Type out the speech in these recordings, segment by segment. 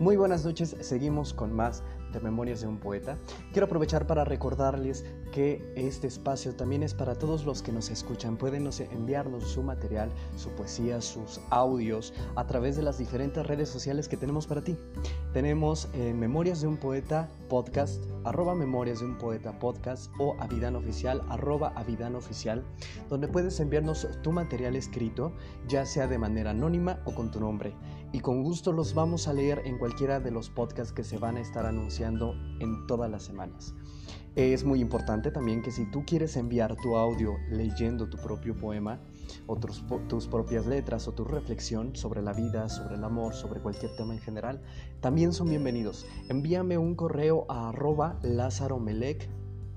Muy buenas noches, seguimos con más de Memorias de un Poeta. Quiero aprovechar para recordarles que este espacio también es para todos los que nos escuchan. Pueden enviarnos su material, su poesía, sus audios a través de las diferentes redes sociales que tenemos para ti. Tenemos en Memorias de un Poeta podcast, arroba Memorias de un Poeta podcast o Avidan Oficial, arroba Avidan Oficial, donde puedes enviarnos tu material escrito, ya sea de manera anónima o con tu nombre y con gusto los vamos a leer en cualquiera de los podcasts que se van a estar anunciando en todas las semanas. Es muy importante también que si tú quieres enviar tu audio leyendo tu propio poema o tus, propias letras o tu reflexión sobre la vida, sobre el amor, sobre cualquier tema en general, también son bienvenidos. Envíame un correo a arroba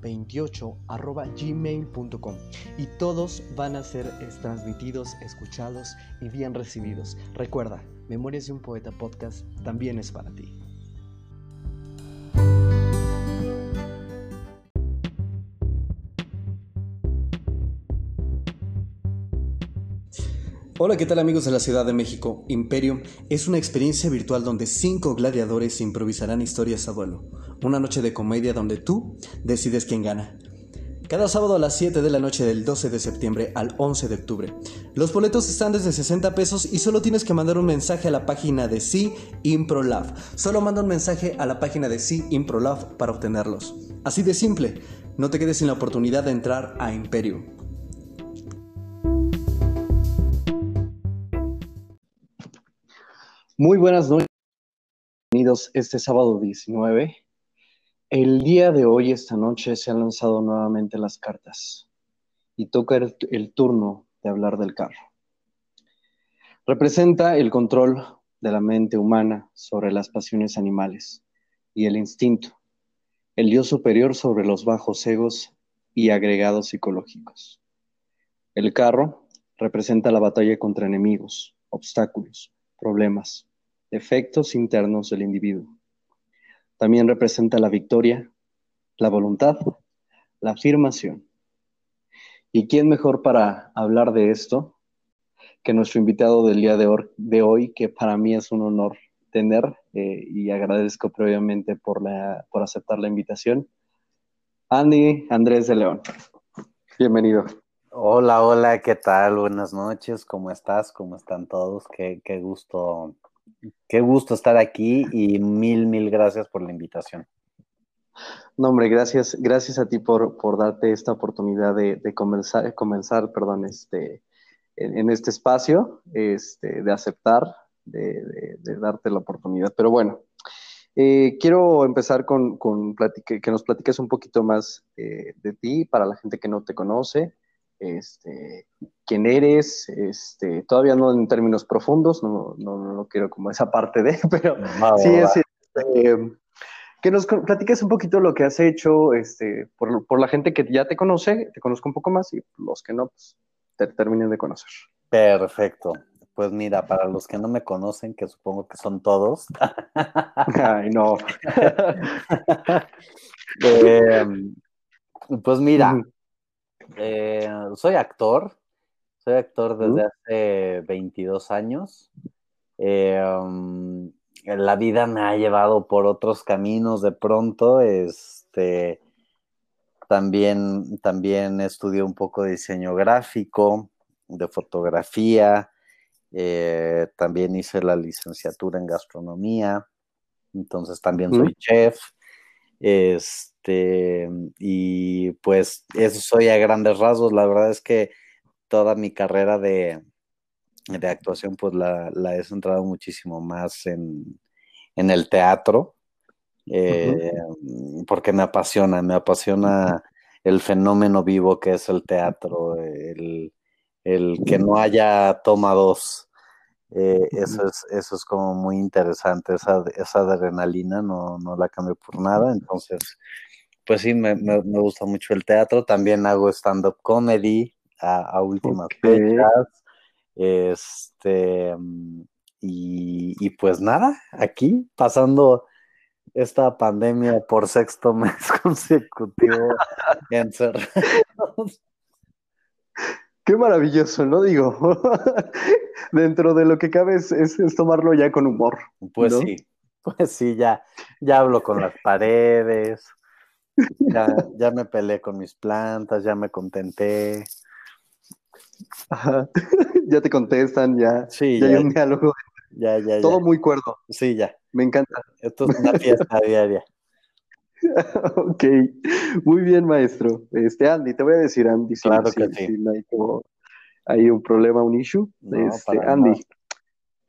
28 gmail.com y todos van a ser transmitidos, escuchados y bien recibidos. Recuerda, Memorias de un Poeta Podcast también es para ti. Hola, ¿qué tal amigos de la Ciudad de México? Imperio es una experiencia virtual donde cinco gladiadores improvisarán historias a duelo. Una noche de comedia donde tú decides quién gana. Cada sábado a las 7 de la noche del 12 de septiembre al 11 de octubre. Los boletos están desde 60 pesos y solo tienes que mandar un mensaje a la página de Sí Improlab. Solo manda un mensaje a la página de Sí Improlab para obtenerlos. Así de simple. No te quedes sin la oportunidad de entrar a Imperio. Muy buenas noches. Bienvenidos este sábado 19 el día de hoy, esta noche, se han lanzado nuevamente las cartas y toca el, turno de hablar del carro. Representa el control de la mente humana sobre las pasiones animales y el instinto, el Dios superior sobre los bajos egos y agregados psicológicos. El carro representa la batalla contra enemigos, obstáculos, problemas, efectos internos del individuo también representa la victoria, la voluntad, la afirmación. ¿Y quién mejor para hablar de esto que nuestro invitado del día de, hoy, que para mí es un honor tener eh, y agradezco previamente por, la, por aceptar la invitación? Andy Andrés de León. Bienvenido. Hola, hola, ¿qué tal? Buenas noches, ¿cómo estás? ¿Cómo están todos? Qué, qué gusto Qué gusto estar aquí y mil, mil gracias por la invitación. No, hombre, gracias, gracias a ti por, por darte esta oportunidad de, comenzar, comenzar perdón, este, en, este espacio, este, de aceptar, de, darte la oportunidad. Pero bueno, eh, quiero empezar con, con que nos platiques un poquito más eh, de ti para la gente que no te conoce este, quién eres, este, todavía no en términos profundos, no, no, no quiero como esa parte de, pero sí es este, que nos platiques un poquito lo que has hecho, este, por, por, la gente que ya te conoce, te conozco un poco más y los que no, pues te terminen de conocer. Perfecto. Pues mira, para los que no me conocen, que supongo que son todos. Ay, no. Em, pues mira, eh, soy actor, soy actor desde hace 22 años. Eh, um, la vida me ha llevado por otros caminos de pronto. Este, también, también estudié un poco de diseño gráfico, de fotografía. Eh, también hice la licenciatura en gastronomía. Entonces también soy chef. Este, este, y pues eso soy a grandes rasgos. La verdad es que toda mi carrera de, actuación, pues la, he centrado muchísimo más en, el teatro, eh, porque me apasiona, me apasiona el fenómeno vivo que es el teatro, el, que no haya toma dos. Eh, eso, es, eso es como muy interesante, esa, esa adrenalina no, no la cambio por nada, entonces pues sí, me, gusta mucho el teatro. También hago stand-up comedy a, últimas fechas. Este, y, pues nada, aquí pasando esta pandemia por sexto mes consecutivo encerrados. Qué maravilloso, ¿no? Digo, dentro de lo que cabe es, tomarlo ya con humor. Pues sí, Pues sí, ya, ya hablo con las paredes, ya, ya me peleé con mis plantas, ya me contenté. Ajá. ya te contestan, ya, Sí, ya ya, hay un diálogo. ya, ya, ya. Todo muy cuerdo. Sí, ya. Me encanta. Esto es una fiesta diaria. Ok, muy bien, maestro. Este, Andy, te voy a decir, Andy, Claro si- que sí. si no hay, como- hay un problema, un issue. No, Este, Andy, nada.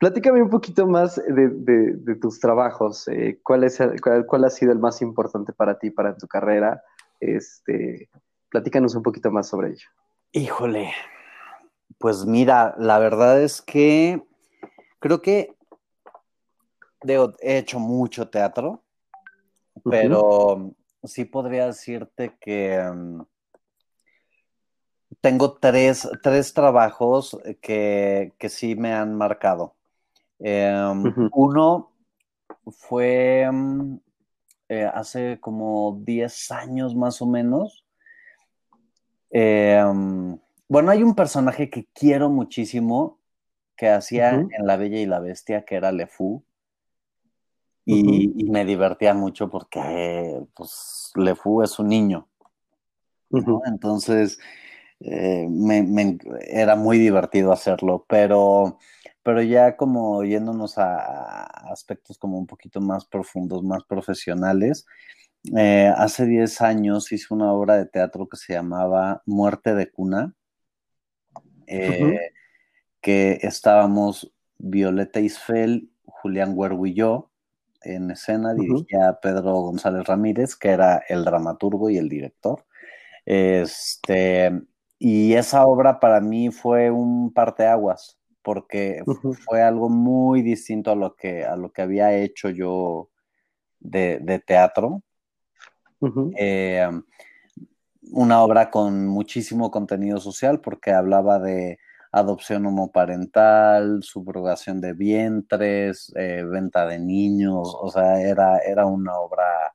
Platícame un poquito más de, de- de tus trabajos. eh, ¿cuál, es el- cuál, cuál ha sido el más importante para ti, para tu carrera? Este, platícanos un poquito más sobre ello. Híjole, pues mira, la verdad es que creo que digo, he hecho mucho teatro, pero sí podría decirte que mm, tengo tres, tres trabajos que, que sí me han marcado. Em. Uno fue mm, eh, hace como 10 años más o menos. Em, bueno, hay un personaje que quiero muchísimo que hacía en La Bella y la Bestia, que era Le Fou. Y, y me divertía mucho porque pues, Le Fou es un niño. Entonces, eh, me, me- era muy divertido hacerlo, pero, pero ya como yéndonos a, aspectos como un poquito más profundos, más profesionales, eh, hace 10 años hice una obra de teatro que se llamaba Muerte de Cuna, eh, que estábamos Violeta Isfel, Julián Huergo y yo en escena, dirigía a Pedro González Ramírez, que era el dramaturgo y el director. Este, y esa obra para mí fue un parteaguas, porque fue algo muy distinto a lo que, a lo que había hecho yo de, de teatro. Eh, una obra con muchísimo contenido social, porque hablaba de adopción homoparental, subrogación de vientres, eh, venta de niños, o sea, era, era una obra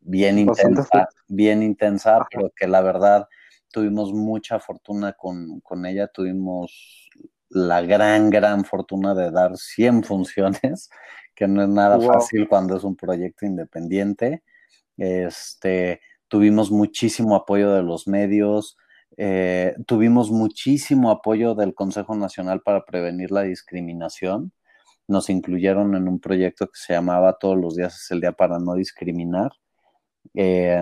bien intensa, bien intensa, Ajá. pero que la verdad tuvimos mucha fortuna con, con ella, tuvimos la gran, gran fortuna de dar 100 funciones, que no es nada Wow. fácil cuando es un proyecto independiente. Este, tuvimos muchísimo apoyo de los medios, eh, tuvimos muchísimo apoyo del Consejo Nacional para Prevenir la Discriminación. Nos incluyeron en un proyecto que se llamaba Todos los días es el día para no discriminar. Eh,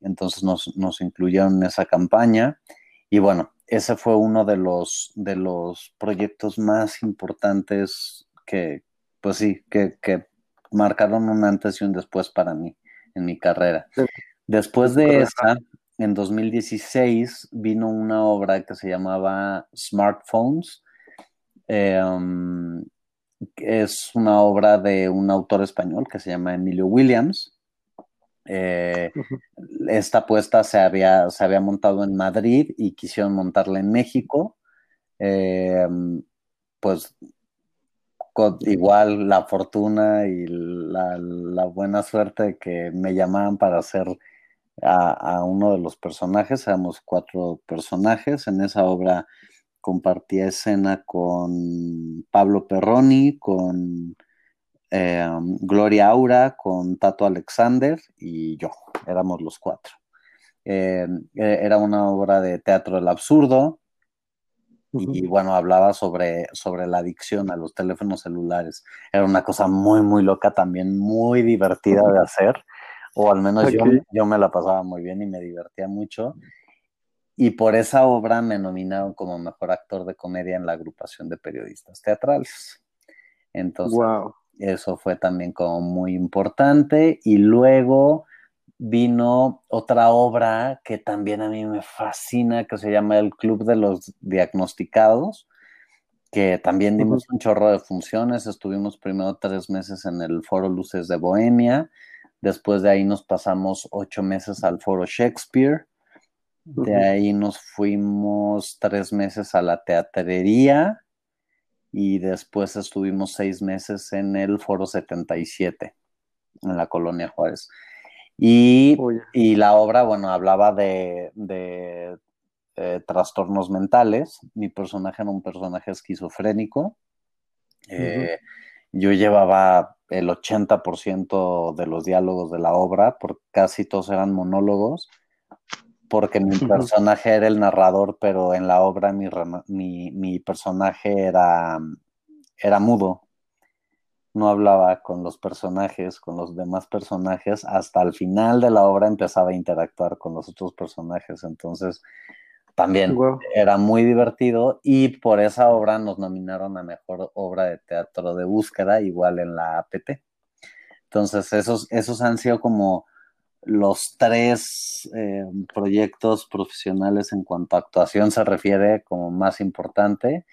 entonces nos, nos incluyeron en esa campaña. Y bueno, ese fue uno de los, de los proyectos más importantes que, pues sí, que, que marcaron un antes y un después para mí en mi carrera. Sí. Después de Correcto. esa, en 2016 vino una obra que se llamaba Smartphones. Eh, um, es una obra de un autor español que se llama Emilio Williams. Eh, esta puesta se había, se había montado en Madrid y quisieron montarla en México. Eh, pues con igual la fortuna y la, la buena suerte que me llamaban para hacer a, a, uno de los personajes, éramos cuatro personajes, en esa obra compartía escena con Pablo Perroni, con eh, Gloria Aura, con Tato Alexander y yo, éramos los cuatro. Eh, era una obra de teatro del absurdo, y bueno, hablaba sobre, sobre la adicción a los teléfonos celulares. Era una cosa muy, muy loca, también muy divertida de hacer, o al menos okay. yo, yo me la pasaba muy bien y me divertía mucho. Y por esa obra me nominaron como mejor actor de comedia en la agrupación de periodistas teatrales. Entonces, wow. Eso fue también como muy importante. Y luego vino otra obra que también a mí me fascina, que se llama El Club de los Diagnosticados, que también dimos un chorro de funciones. Estuvimos primero tres meses en el Foro Luces de Bohemia, después de ahí nos pasamos ocho meses al Foro Shakespeare, de ahí nos fuimos tres meses a la teatrería y después estuvimos seis meses en el Foro 77, en la Colonia Juárez. Y, y, la obra, bueno, hablaba de, de eh, trastornos mentales. Mi personaje era un personaje esquizofrénico. Eh, uh -huh. yo llevaba el 80% de los diálogos de la obra, porque casi todos eran monólogos, porque mi personaje era el narrador, pero en la obra mi, mi, personaje era, era mudo. No hablaba con los personajes, con los demás personajes, hasta el final de la obra empezaba a interactuar con los otros personajes. Entonces, también era muy divertido y por esa obra nos nominaron a mejor obra de teatro de búsqueda, igual en la APT. Entonces, esos, esos han sido como los tres eh, proyectos profesionales en cuanto a actuación se refiere como más importante.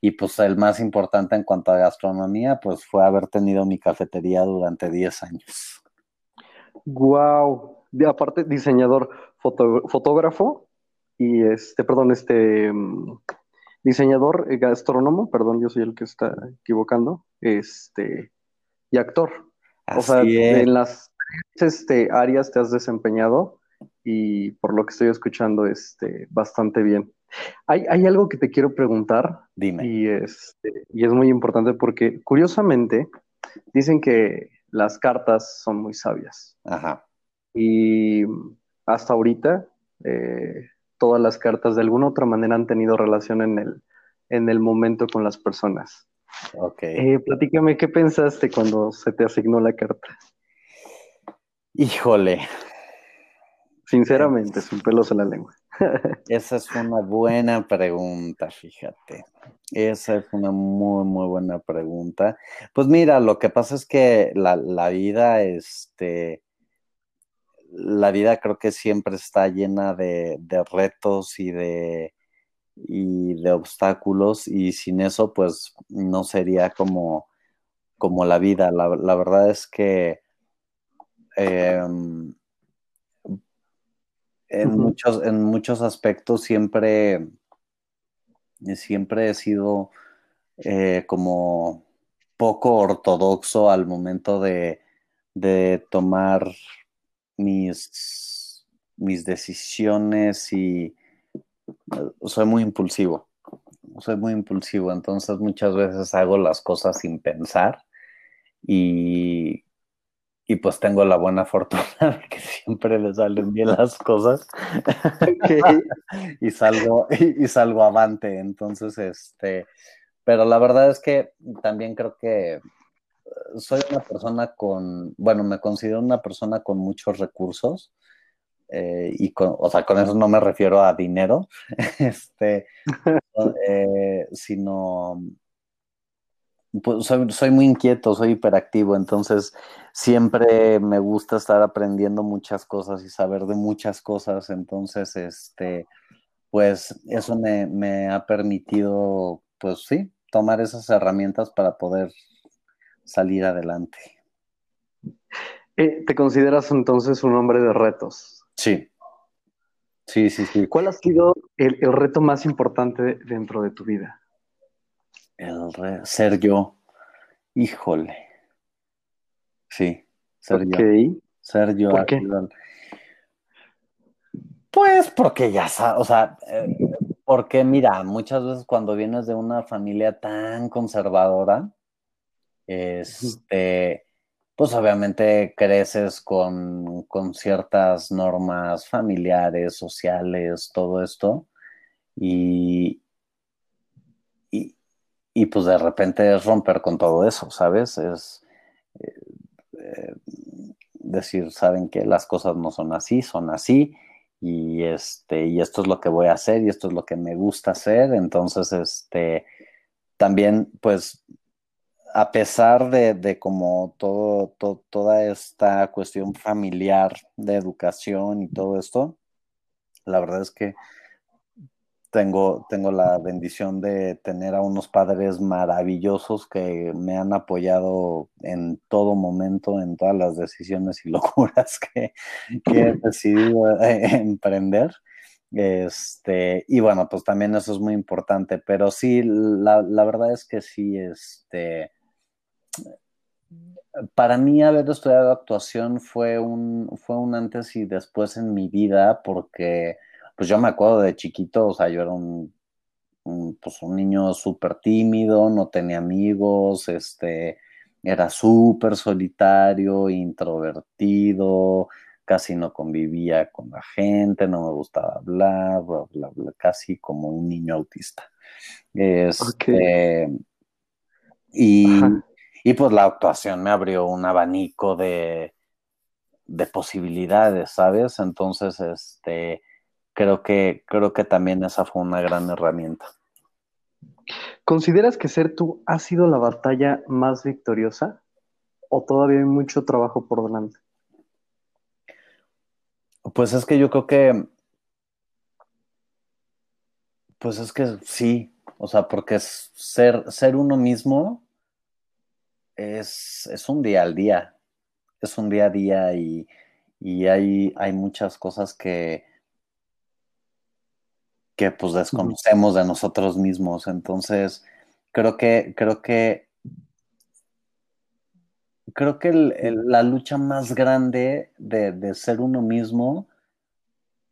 Y pues el más importante en cuanto a gastronomía, pues fue haber tenido mi cafetería durante 10 años. Wow. aparte, diseñador, fotógrafo y este, perdón, este mm, diseñador, eh, gastrónomo, perdón, yo soy el que está equivocando, este, y actor. o sea, en las este, áreas te has desempeñado y por lo que estoy escuchando, este, bastante bien. Hay, hay algo que te quiero preguntar. Dime. Y, este, y es muy importante porque, curiosamente, dicen que las cartas son muy sabias. Ajá. Y hasta ahorita, eh, todas las cartas de alguna u otra manera han tenido relación en el, en el momento con las personas. Ok. Eh, platícame, ¿qué pensaste cuando se te asignó la carta? Híjole. Sinceramente, sin pelos en la lengua. Esa es una buena pregunta, fíjate. Esa es una muy, muy buena pregunta. Pues mira, lo que pasa es que la, la vida, este, la vida creo que siempre está llena de, retos y de, y de obstáculos y sin eso pues no sería como, como la vida. La, verdad es que em, en, muchos, en muchos aspectos siempre, siempre he sido eh, como poco ortodoxo al momento de, de tomar mis, mis decisiones y soy muy impulsivo. Soy muy impulsivo, entonces muchas veces hago las cosas sin pensar y, y pues tengo la buena fortuna de que siempre le salen bien las cosas y salgo y, y, salgo avante entonces este pero la verdad es que también creo que soy una persona con, bueno, me considero una persona con muchos recursos. Eh, y con, o sea, con eso no me refiero a dinero, este, eh, sino pues soy, soy, muy inquieto, soy hiperactivo, entonces siempre me gusta estar aprendiendo muchas cosas y saber de muchas cosas, entonces, este, pues eso me, me ha permitido, pues sí, tomar esas herramientas para poder salir adelante. Eh, ¿Te consideras entonces un hombre de retos? Sí. Sí, sí, sí. ¿Cuál ha sido el, reto más importante dentro de tu vida? El ser yo. Híjole. Sí, ser yo. Ser yo. ¿Por qué? Pues porque ya sabes, o sea, eh, porque mira, muchas veces cuando vienes de una familia tan conservadora, este, pues obviamente creces con, ciertas normas familiares, sociales, todo esto, y, y, pues de repente es romper con todo eso, ¿sabes? Es eh, eh, decir, saben que las cosas no son así, son así, y este, y esto es lo que voy a hacer, y esto es lo que me gusta hacer, entonces, este, también, pues, a pesar de, como todo, toda esta cuestión familiar de educación y todo esto, la verdad es que tengo, tengo la bendición de tener a unos padres maravillosos que me han apoyado en todo momento, en todas las decisiones y locuras que, he decidido eh, emprender. Este, y bueno, pues también eso es muy importante, pero sí, la, la verdad es que sí, este, para mí haber estudiado actuación fue un, fue un antes y después en mi vida porque pues yo me acuerdo de chiquito, o sea, yo era un, pues un niño súper tímido, no tenía amigos, este, era súper solitario, introvertido, casi no convivía con la gente, no me gustaba hablar, casi como un niño autista. Este, y, y, pues la actuación me abrió un abanico de, de posibilidades, ¿sabes? Entonces, este, creo que, creo que también esa fue una gran herramienta. ¿Consideras que ser tú ha sido la batalla más victoriosa o todavía hay mucho trabajo por delante? Pues es que yo creo que, pues es que sí, o sea, porque ser, ser uno mismo es, es, un día al día, es un día a día y, hay, hay muchas cosas que, que pues desconocemos de nosotros mismos. Entonces, creo que, creo que, creo que la lucha más grande de, ser uno mismo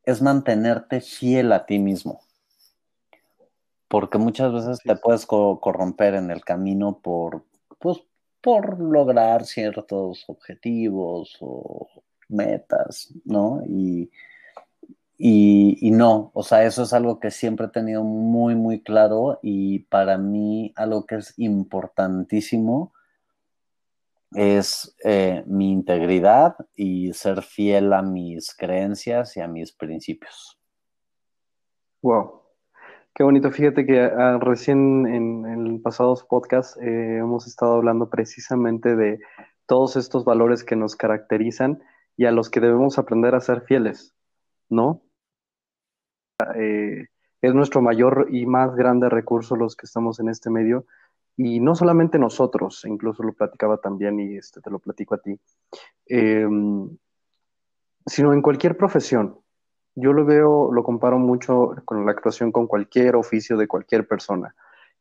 es mantenerte fiel a ti mismo. Porque muchas veces te puedes corromper en el camino por, pues, por lograr ciertos objetivos o metas, ¿no? Y, y, no, o sea, eso es algo que siempre he tenido muy, muy claro y para mí algo que es importantísimo es eh, mi integridad y ser fiel a mis creencias y a mis principios. Wow, qué bonito. Fíjate que ah, recién en, en, pasados podcasts eh, hemos estado hablando precisamente de todos estos valores que nos caracterizan y a los que debemos aprender a ser fieles, ¿no? Eh, es nuestro mayor y más grande recurso los que estamos en este medio. Y no solamente nosotros, incluso lo platicaba también y este, te lo platico a ti, em, sino en cualquier profesión. Yo lo veo, lo comparo mucho con la actuación con cualquier oficio de cualquier persona,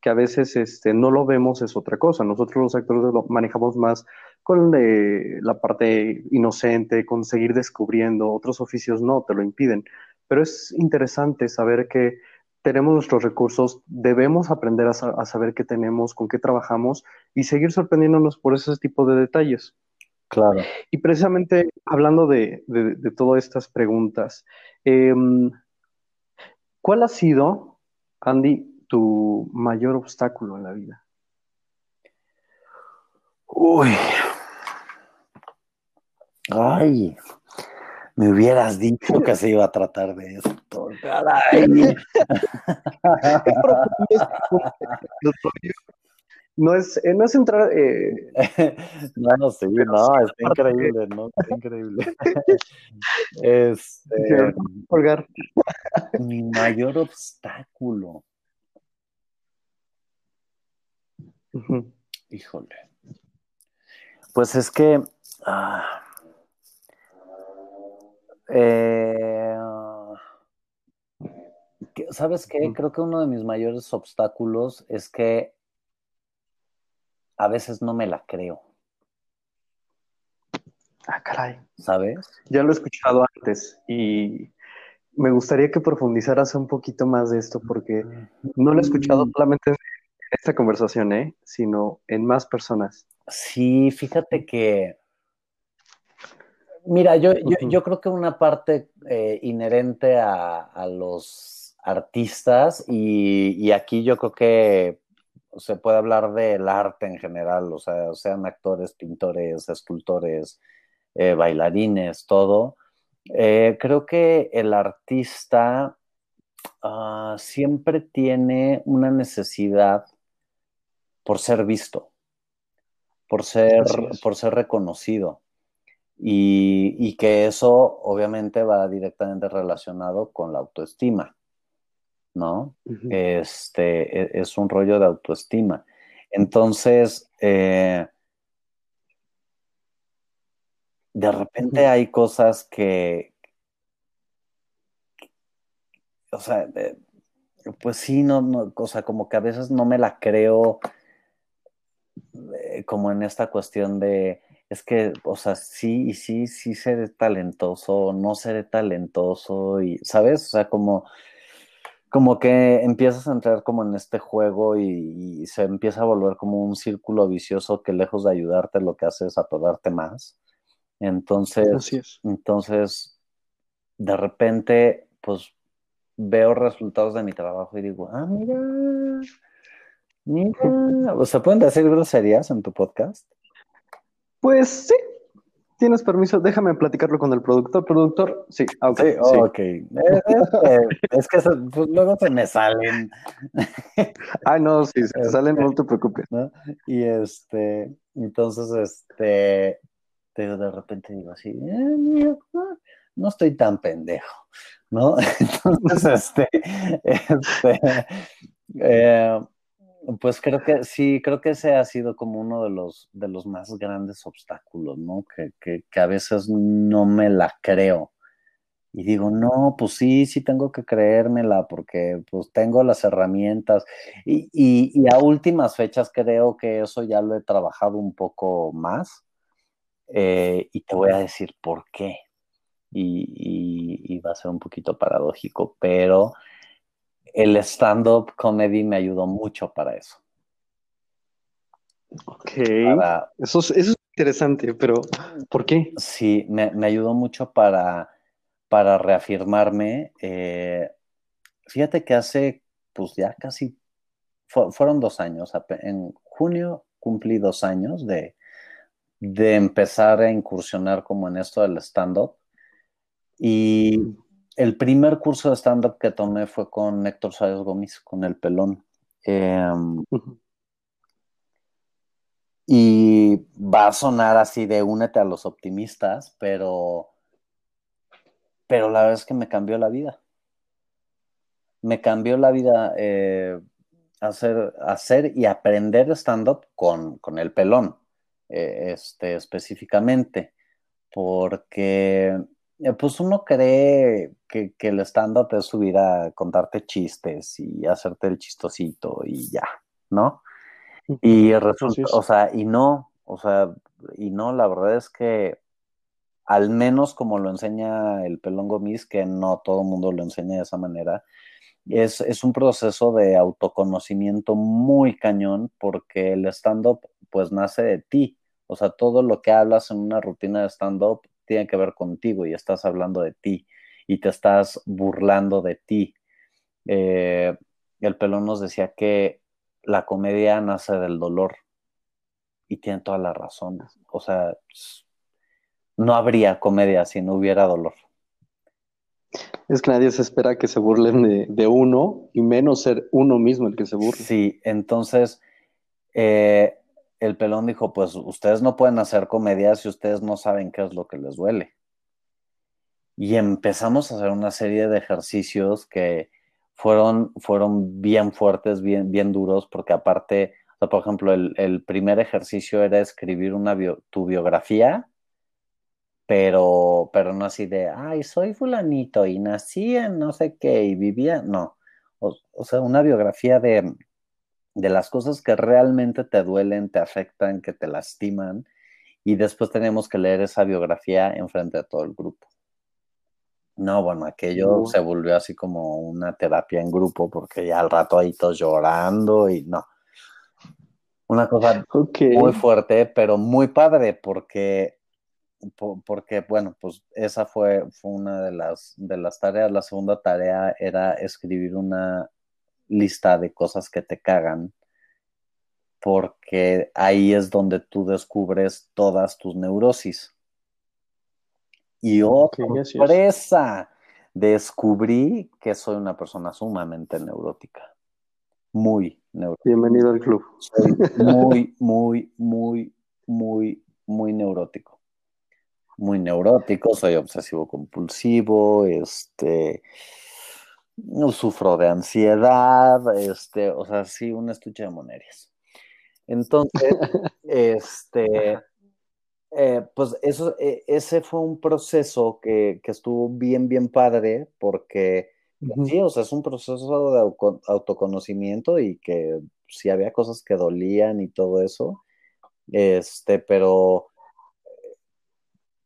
que a veces este, no lo vemos es otra cosa. Nosotros los actores lo manejamos más con eh, la parte inocente, con seguir descubriendo, otros oficios no, te lo impiden. Pero es interesante saber que tenemos nuestros recursos, debemos aprender a, saber qué tenemos, con qué trabajamos y seguir sorprendiéndonos por ese tipo de detalles. Claro. Y precisamente hablando de, todas estas preguntas, em, ¿cuál ha sido, Andy, tu mayor obstáculo en la vida? Uy. Ay, me hubieras dicho que se iba a tratar de esto. no es, eh, no es entrar. Eh... no, no, sí, no, está increíble, ¿no? Está increíble. este, mi mayor obstáculo. Híjole. Pues es que. Ah, eh, ¿Sabes qué? Creo que uno de mis mayores obstáculos es que a veces no me la creo. Ah, caray. ¿Sabes? Ya lo he escuchado antes y me gustaría que profundizaras un poquito más de esto porque no lo he escuchado solamente en esta conversación, ¿eh? sino en más personas. Sí, fíjate que Mira, yo, yo, creo que una parte eh, inherente a, los artistas, y, aquí yo creo que se puede hablar del arte en general, o sea, sean actores, pintores, escultores, eh, bailarines, todo. Eh, creo que el artista ah, siempre tiene una necesidad por ser visto, por ser, por ser reconocido. Y, que eso obviamente va directamente relacionado con la autoestima, ¿no? Este e, es un rollo de autoestima. Entonces, eh, de repente hay cosas que, o sea, pues sí, no, no, o sea, como que a veces no me la creo eh, como en esta cuestión de, es que, o sea, sí y sí, sí seré talentoso, no seré talentoso, y, ¿sabes? O sea, como, como que empiezas a entrar como en este juego y, se empieza a volver como un círculo vicioso que lejos de ayudarte lo que hace es atorarte más. Entonces, entonces, de repente, pues veo resultados de mi trabajo y digo, ah, mira, mira, ¿se pueden decir groserías en tu podcast? Pues sí, ¿Tienes permiso? Déjame platicarlo con el productor. ¿Productor? Sí, ah, ok. Sí, ok. Eh, eh, es, que pues, luego se me salen. Ay, no, si se salen, no te preocupes. Y este, entonces, este, de repente digo así, eh, no estoy tan pendejo, ¿no? Entonces, este, este, eh, pues creo que sí, creo que ese ha sido como uno de los, de los más grandes obstáculos, ¿no? Que, que, a veces no me la creo. Y digo, no, pues sí, sí tengo que creérmela porque pues tengo las herramientas. Y, y, a últimas fechas creo que eso ya lo he trabajado un poco más. Eh, y te voy a decir por qué. Y, y, va a ser un poquito paradójico, pero el stand-up comedy me ayudó mucho para eso. Ok. Eso, es, interesante, pero ¿por qué? Sí, me, ayudó mucho para, para reafirmarme. Eh, fíjate que hace, pues ya casi, fueron dos años. En junio cumplí dos años de, de empezar a incursionar como en esto del stand-up. Y el primer curso de stand-up que tomé fue con Héctor Sáenz Gómez, con el pelón. Em, y va a sonar así de únete a los optimistas, pero, pero la verdad es que me cambió la vida. Me cambió la vida eh, hacer, hacer y aprender stand-up con, con, el pelón, eh, este, específicamente, porque pues uno cree que, el stand-up es subir a contarte chistes y hacerte el chistosito y ya, ¿no? Y resulta, o sea, y no, o sea, y no, la verdad es que al menos como lo enseña el pelón Gomis, que no todo el mundo lo enseña de esa manera, es, es un proceso de autoconocimiento muy cañón porque el stand-up pues nace de ti. O sea, todo lo que hablas en una rutina de stand-up tiene que ver contigo y estás hablando de ti y te estás burlando de ti. Eh, el pelón nos decía que la comedia nace del dolor y tiene todas las razones. O sea, no habría comedia si no hubiera dolor. Es que nadie se espera que se burlen de, uno y menos ser uno mismo el que se burle. Sí, entonces eh, el pelón dijo, pues ustedes no pueden hacer comedia si ustedes no saben qué es lo que les duele. Y empezamos a hacer una serie de ejercicios que fueron, fueron bien fuertes, bien, bien duros, porque aparte, por ejemplo, el, primer ejercicio era escribir una tu biografía, pero, pero no así de, ay, soy fulanito y nací en no sé qué y vivía, no. o sea, una biografía de, de las cosas que realmente te duelen, te afectan, que te lastiman, y después tenemos que leer esa biografía en frente de todo el grupo. No, bueno, aquello se volvió así como una terapia en grupo, porque ya al rato ahí todos llorando y no. Una cosa muy fuerte, pero muy padre, porque, porque bueno, pues esa fue, fue una de las, de las tareas. La segunda tarea era escribir una, lista de cosas que te cagan, porque ahí es donde tú descubres todas tus neurosis. Y otra sorpresa, descubrí que soy una persona sumamente neurótica. Muy neurótica. Bienvenido al club. muy, muy, muy, muy, muy neurótico. Muy neurótico, soy obsesivo compulsivo, este, sufro de ansiedad, este, o sea, sí, un estuche de monerias. Entonces, este, eh, pues eso, e, ese fue un proceso que, estuvo bien, bien padre, porque sí, o sea, es un proceso de autoconocimiento y que sí había cosas que dolían y todo eso, este, pero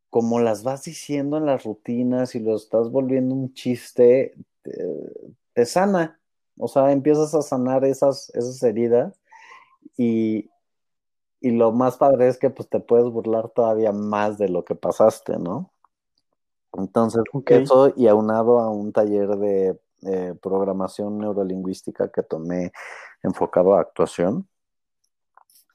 como las vas diciendo en las rutinas y lo estás volviendo un chiste, te, sana. O sea, empiezas a sanar esas, esas heridas y, y lo más padre es que pues te puedes burlar todavía más de lo que pasaste, ¿no? Entonces, eso y aunado a un taller de programación neurolingüística que tomé enfocado a actuación,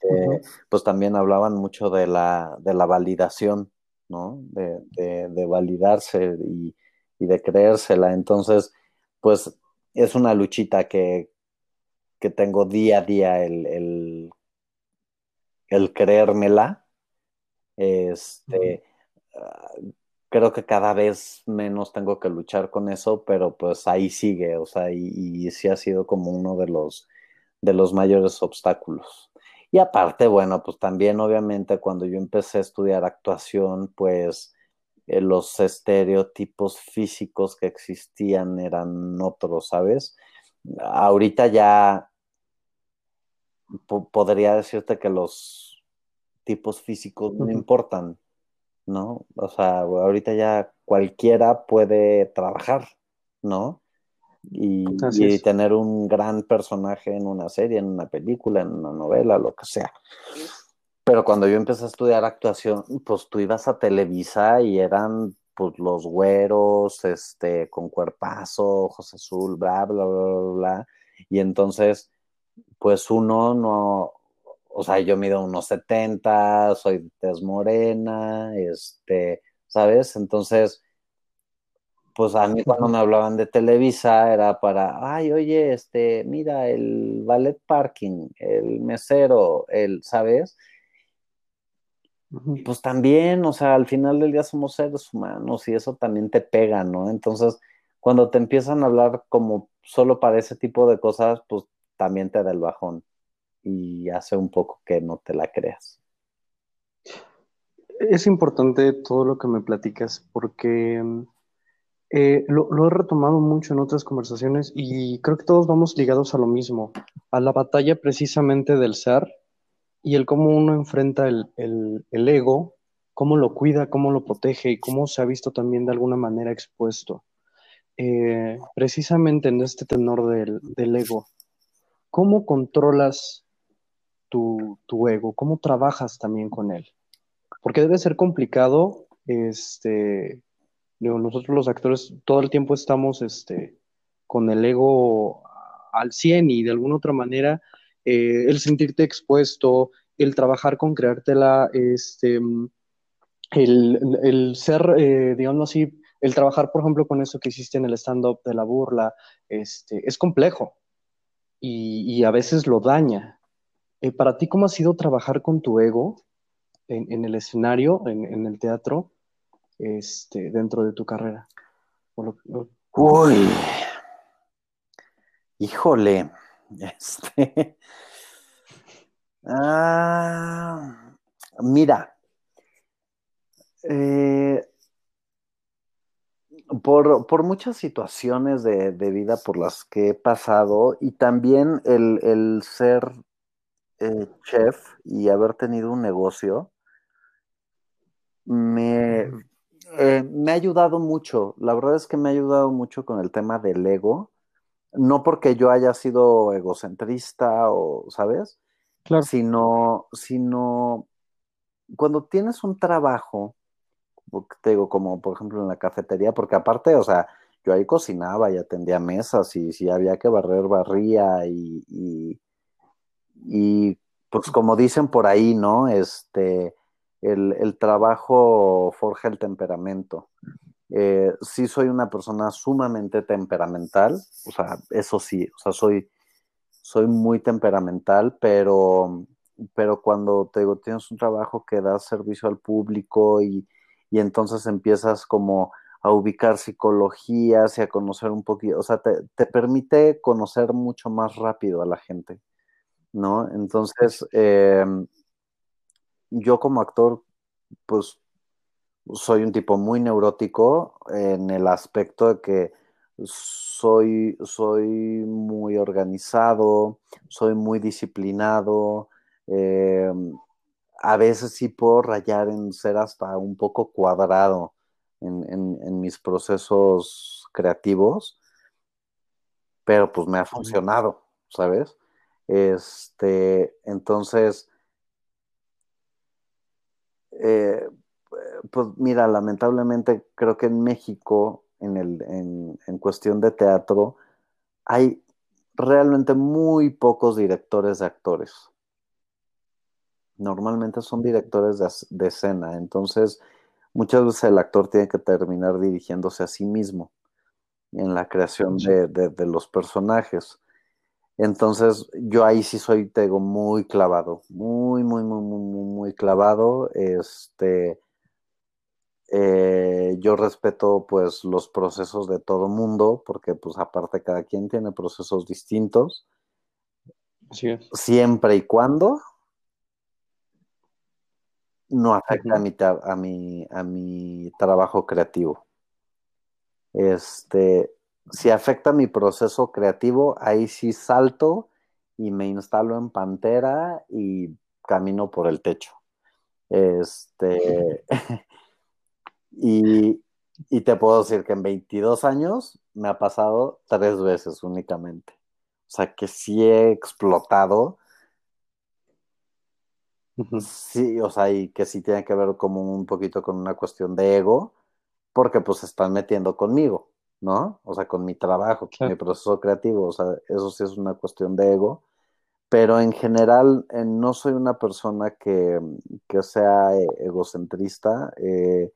eh, pues también hablaban mucho de la, de la validación, ¿no? De, de, validarse y, y, de creérsela. Entonces, pues es una luchita que, que tengo día a día el, el, el creérmela. Este, ah, creo que cada vez menos tengo que luchar con eso, pero pues ahí sigue, o sea, y, y sí ha sido como uno de los, de los mayores obstáculos. Y aparte, bueno, pues también obviamente cuando yo empecé a estudiar actuación, pues eh, los estereotipos físicos que existían eran otros, ¿sabes? Ahorita ya podría decirte que los tipos físicos no importan, ¿no? O sea, ahorita ya cualquiera puede trabajar, ¿no? y, tener un gran personaje en una serie, en una película, en una novela, lo que sea. Pero cuando yo empecé a estudiar actuación, pues tú ibas a Televisa y eran pues los güeros, este, con cuerpazo, ojos azul, bla, bla, bla, bla, bla. Y entonces, pues uno no, o sea, yo mido unos 70, soy tez morena, este, ¿sabes? Entonces, pues a mí cuando me hablaban de Televisa era para, ay, oye, este, mira, el ballet parking, el mesero, el, ¿sabes? Pues también, o sea, al final del día somos seres humanos y eso también te pega, ¿no? Entonces, cuando te empiezan a hablar como solo para ese tipo de cosas, pues también te da el bajón y hace un poco que no te la creas. Es importante todo lo que me platicas porque eh, lo, he retomado mucho en otras conversaciones y creo que todos vamos ligados a lo mismo, a la batalla precisamente del ser y el cómo uno enfrenta el, ego, cómo lo cuida, cómo lo protege y cómo se ha visto también de alguna manera expuesto. Eh, precisamente en este tenor del, ego, ¿cómo controlas tu, tu, ego? ¿Cómo trabajas también con él? Porque debe ser complicado este, nosotros los actores todo el tiempo estamos este, con el ego al 100 y de alguna otra manera eh, el sentirte expuesto, el trabajar con creártela, este, el, ser, eh, digamos así, el trabajar, por ejemplo, con eso que hiciste en el stand-up de la burla, este, es complejo y, a veces lo daña. Eh, para ti, ¿cómo ha sido trabajar con tu ego en, el escenario, en el teatro? este, dentro de tu carrera? Uy, híjole, este, ah, mira, eh, por, muchas situaciones de, vida por las que he pasado y también el, ser eh, chef y haber tenido un negocio, me, eh, me ha ayudado mucho, la verdad es que me ha ayudado mucho con el tema del ego, no porque yo haya sido egocentrista o, ¿sabes? Claro. Sino, sino cuando tienes un trabajo, te digo, como por ejemplo en la cafetería, porque aparte, o sea, yo ahí cocinaba y atendía mesas y si había que barrer, barría y, y, pues como dicen por ahí, ¿no? Este, el, trabajo forja el temperamento. Eh, sí soy una persona sumamente temperamental, o sea, eso sí, o sea, soy, soy muy temperamental, pero, pero cuando te digo, tienes un trabajo que da servicio al público y, entonces empiezas como a ubicar psicologías y a conocer un poquito, o sea, te, permite conocer mucho más rápido a la gente, ¿no? Entonces, eh, yo como actor, pues soy un tipo muy neurótico en el aspecto de que soy, soy muy organizado, soy muy disciplinado, eh, a veces sí puedo rayar en ser hasta un poco cuadrado en, en mis procesos creativos, pero pues me ha funcionado, ¿sabes? Este, entonces, eh, pues mira, lamentablemente creo que en México, en, el, en, en cuestión de teatro, hay realmente muy pocos directores de actores. Normalmente son directores de, escena, entonces muchas veces el actor tiene que terminar dirigiéndose a sí mismo en la creación de, los personajes. Entonces, yo ahí sí soy, tego muy clavado, muy, muy, muy, muy, muy clavado. Este, eh, yo respeto pues los procesos de todo mundo, porque pues aparte cada quien tiene procesos distintos. Siempre y cuando no afecta a, mi, a, mi, trabajo creativo. Este, si afecta mi proceso creativo, ahí sí salto y me instalo en Pantera y camino por el techo. Este, y, y, te puedo decir que en 22 años me ha pasado tres veces únicamente. O sea que sí he explotado Sí, o sea, y que sí tiene que ver como un poquito con una cuestión de ego, porque pues se están metiendo conmigo, ¿no? O sea, con mi trabajo, con mi proceso creativo, o sea, eso sí es una cuestión de ego, pero en general eh, no soy una persona que, sea eh, egocentrista, eh,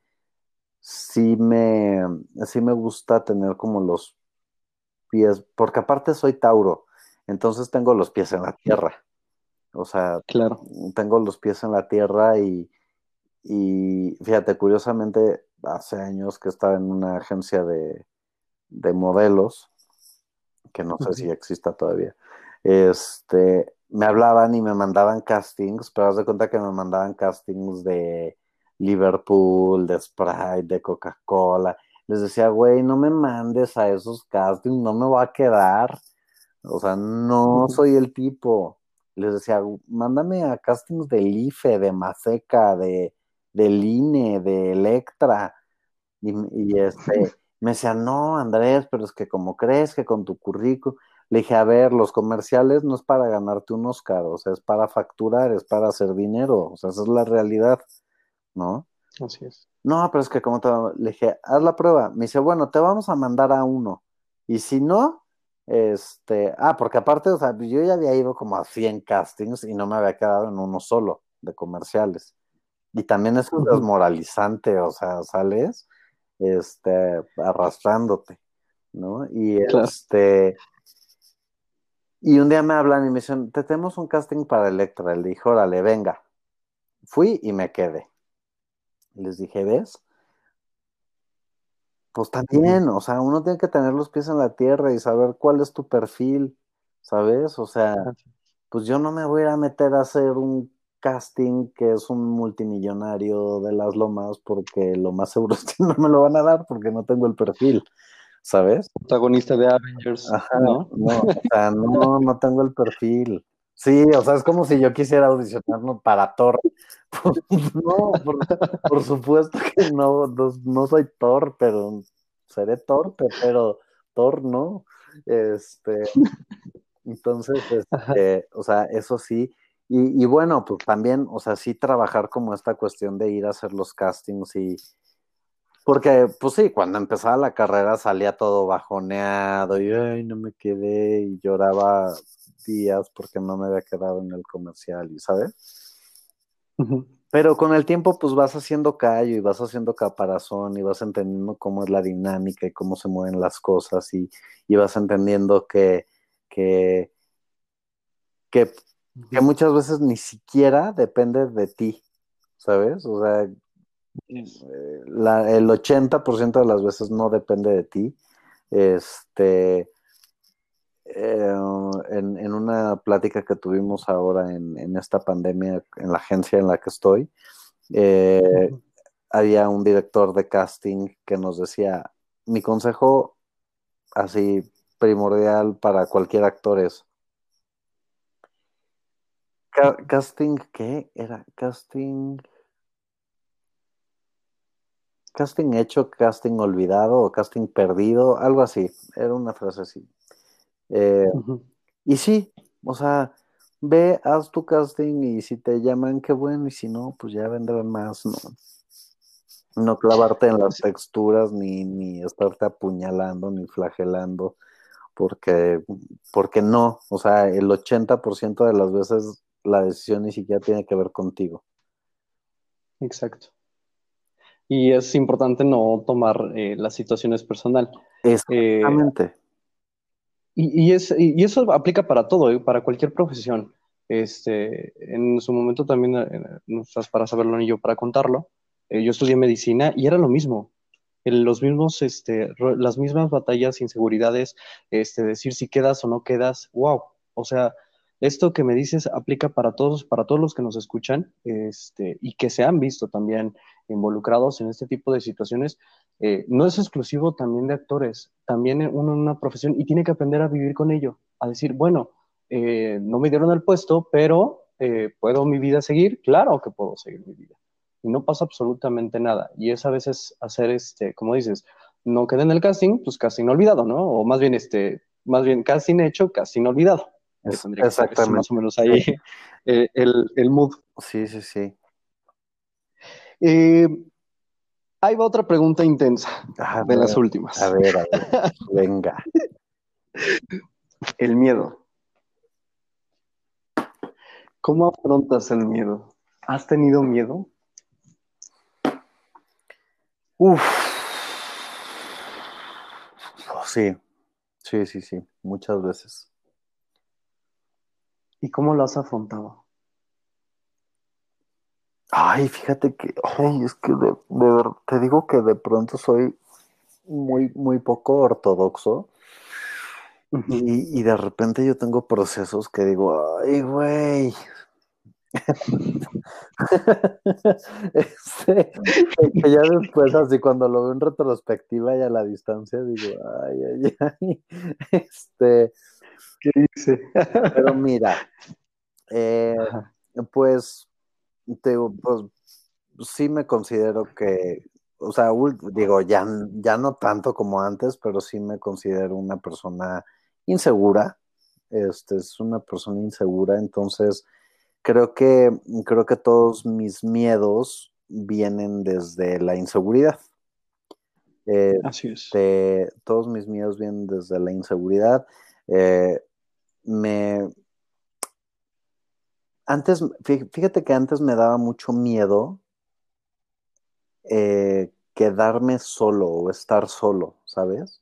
sí, me, sí me gusta tener como los pies, porque aparte soy Tauro, entonces tengo los pies en la tierra. O sea, claro. tengo los pies en la tierra y, y fíjate, curiosamente, hace años que estaba en una agencia de, modelos, que no sé si exista todavía, este, me hablaban y me mandaban castings, pero haz de cuenta que me mandaban castings de Liverpool, de Sprite, de Coca-Cola. Les decía, güey, no me mandes a esos castings, no me va a quedar. O sea, no soy el tipo les decía, mándame a castings del IFE, de Maseca, de, del INE, de Electra. Y, este, me decía, no, Andrés, pero es que como crees que con tu currículum, le dije, a ver, los comerciales no es para ganarte un Oscar, o sea, es para facturar, es para hacer dinero, o sea, esa es la realidad, ¿no? Así es. No, pero es que como te... Le dije, haz la prueba. Me dice, bueno, te vamos a mandar a uno. Y si no, este, ah, porque aparte, o sea, yo ya había ido como a 100 castings y no me había quedado en uno solo de comerciales. Y también es un desmoralizante, o sea, sales este, arrastrándote, ¿no? Y este, y un día me hablan y me dicen, te tenemos un casting para Electra. Le dije, órale, venga. Fui y me quedé. Les dije, ¿ves? Pues también, o sea, uno tiene que tener los pies en la tierra y saber cuál es tu perfil, ¿sabes? O sea, pues yo no me voy a meter a hacer un casting que es un multimillonario de las lomas porque lo más seguro es que no me lo van a dar porque no tengo el perfil, ¿sabes? Protagonista de Avengers, ¿no? No, o sea, no, no tengo el perfil. Sí, o sea, es como si yo quisiera audicionarnos para Thor. No, por, supuesto que no, no, soy Thor, pero seré torpe, pero Thor no. Este, entonces, este, o sea, eso sí. Y, y, bueno, pues también, o sea, sí trabajar como esta cuestión de ir a hacer los castings y, porque, pues sí, cuando empezaba la carrera salía todo bajoneado y, ay, no me quedé y lloraba días porque no me había quedado en el comercial, y ¿sabes? Pero con el tiempo, pues vas haciendo callo y vas haciendo caparazón y vas entendiendo cómo es la dinámica y cómo se mueven las cosas y, vas entendiendo que, que, que, muchas veces ni siquiera depende de ti, ¿sabes? O sea, eh, el 80% de las veces no depende de ti. Este, eh, en, una plática que tuvimos ahora en, esta pandemia, en la agencia en la que estoy, eh, había un director de casting que nos decía, mi consejo así primordial para cualquier actor es, casting, ¿qué era? Casting... Casting hecho, casting olvidado o casting perdido, algo así. Era una frase así Eh, y sí, o sea, ve, haz tu casting y si te llaman, qué bueno, y si no, pues ya vendrán más, ¿no? No clavarte en las texturas, ni, ni estarte apuñalando, ni flagelando, porque, porque no, o sea, el 80% de las veces la decisión ni siquiera tiene que ver contigo. Exacto. Y es importante no tomar eh, las situaciones personal. Exactamente. Eh, y, es, y, eso aplica para todo, ¿eh? para cualquier profesión. Este, en su momento también, no estás para saberlo ni yo para contarlo, yo estudié medicina y era lo mismo. los mismos, este, las mismas batallas, inseguridades, este, decir si quedas o no quedas, wow. O sea, esto que me dices aplica para todos, para todos los que nos escuchan este, y que se han visto también involucrados en este tipo de situaciones. Eh, no es exclusivo también de actores, también uno en una profesión y tiene que aprender a vivir con ello, a decir, bueno, eh, no me dieron el puesto, pero eh, ¿puedo mi vida seguir? Claro que puedo seguir mi vida. Y no pasa absolutamente nada. Y es a veces hacer, este, como dices, no quedé en el casting, pues casting olvidado, ¿no? O más bien, este, más bien casting hecho, casting olvidado. Exactamente. Más o menos ahí eh, el, mood. Sí, sí, sí. Eh, ahí va otra pregunta intensa de las últimas. A ver, a ver, venga. El miedo. ¿Cómo afrontas el miedo? ¿Has tenido miedo? Uf. Sí, sí, sí, sí, muchas veces. ¿Y cómo lo has afrontado? Ay, fíjate que, ay, es que de, te digo que de pronto soy muy, muy poco ortodoxo. Y, de repente yo tengo procesos que digo, ay, güey. este, que ya después, así cuando lo veo en retrospectiva y a la distancia, digo, ay, ay, ay. Este, ¿Qué dice? Pero mira, eh, pues, te, pues, sí me considero que, o sea, digo, ya, ya no tanto como antes, pero sí me considero una persona insegura. Este es una persona insegura, entonces creo que, creo que todos mis miedos vienen desde la inseguridad. Así es. Este, todos mis miedos vienen desde la inseguridad. Eh, me... Antes, fíjate que antes me daba mucho miedo eh, quedarme solo o estar solo, ¿sabes?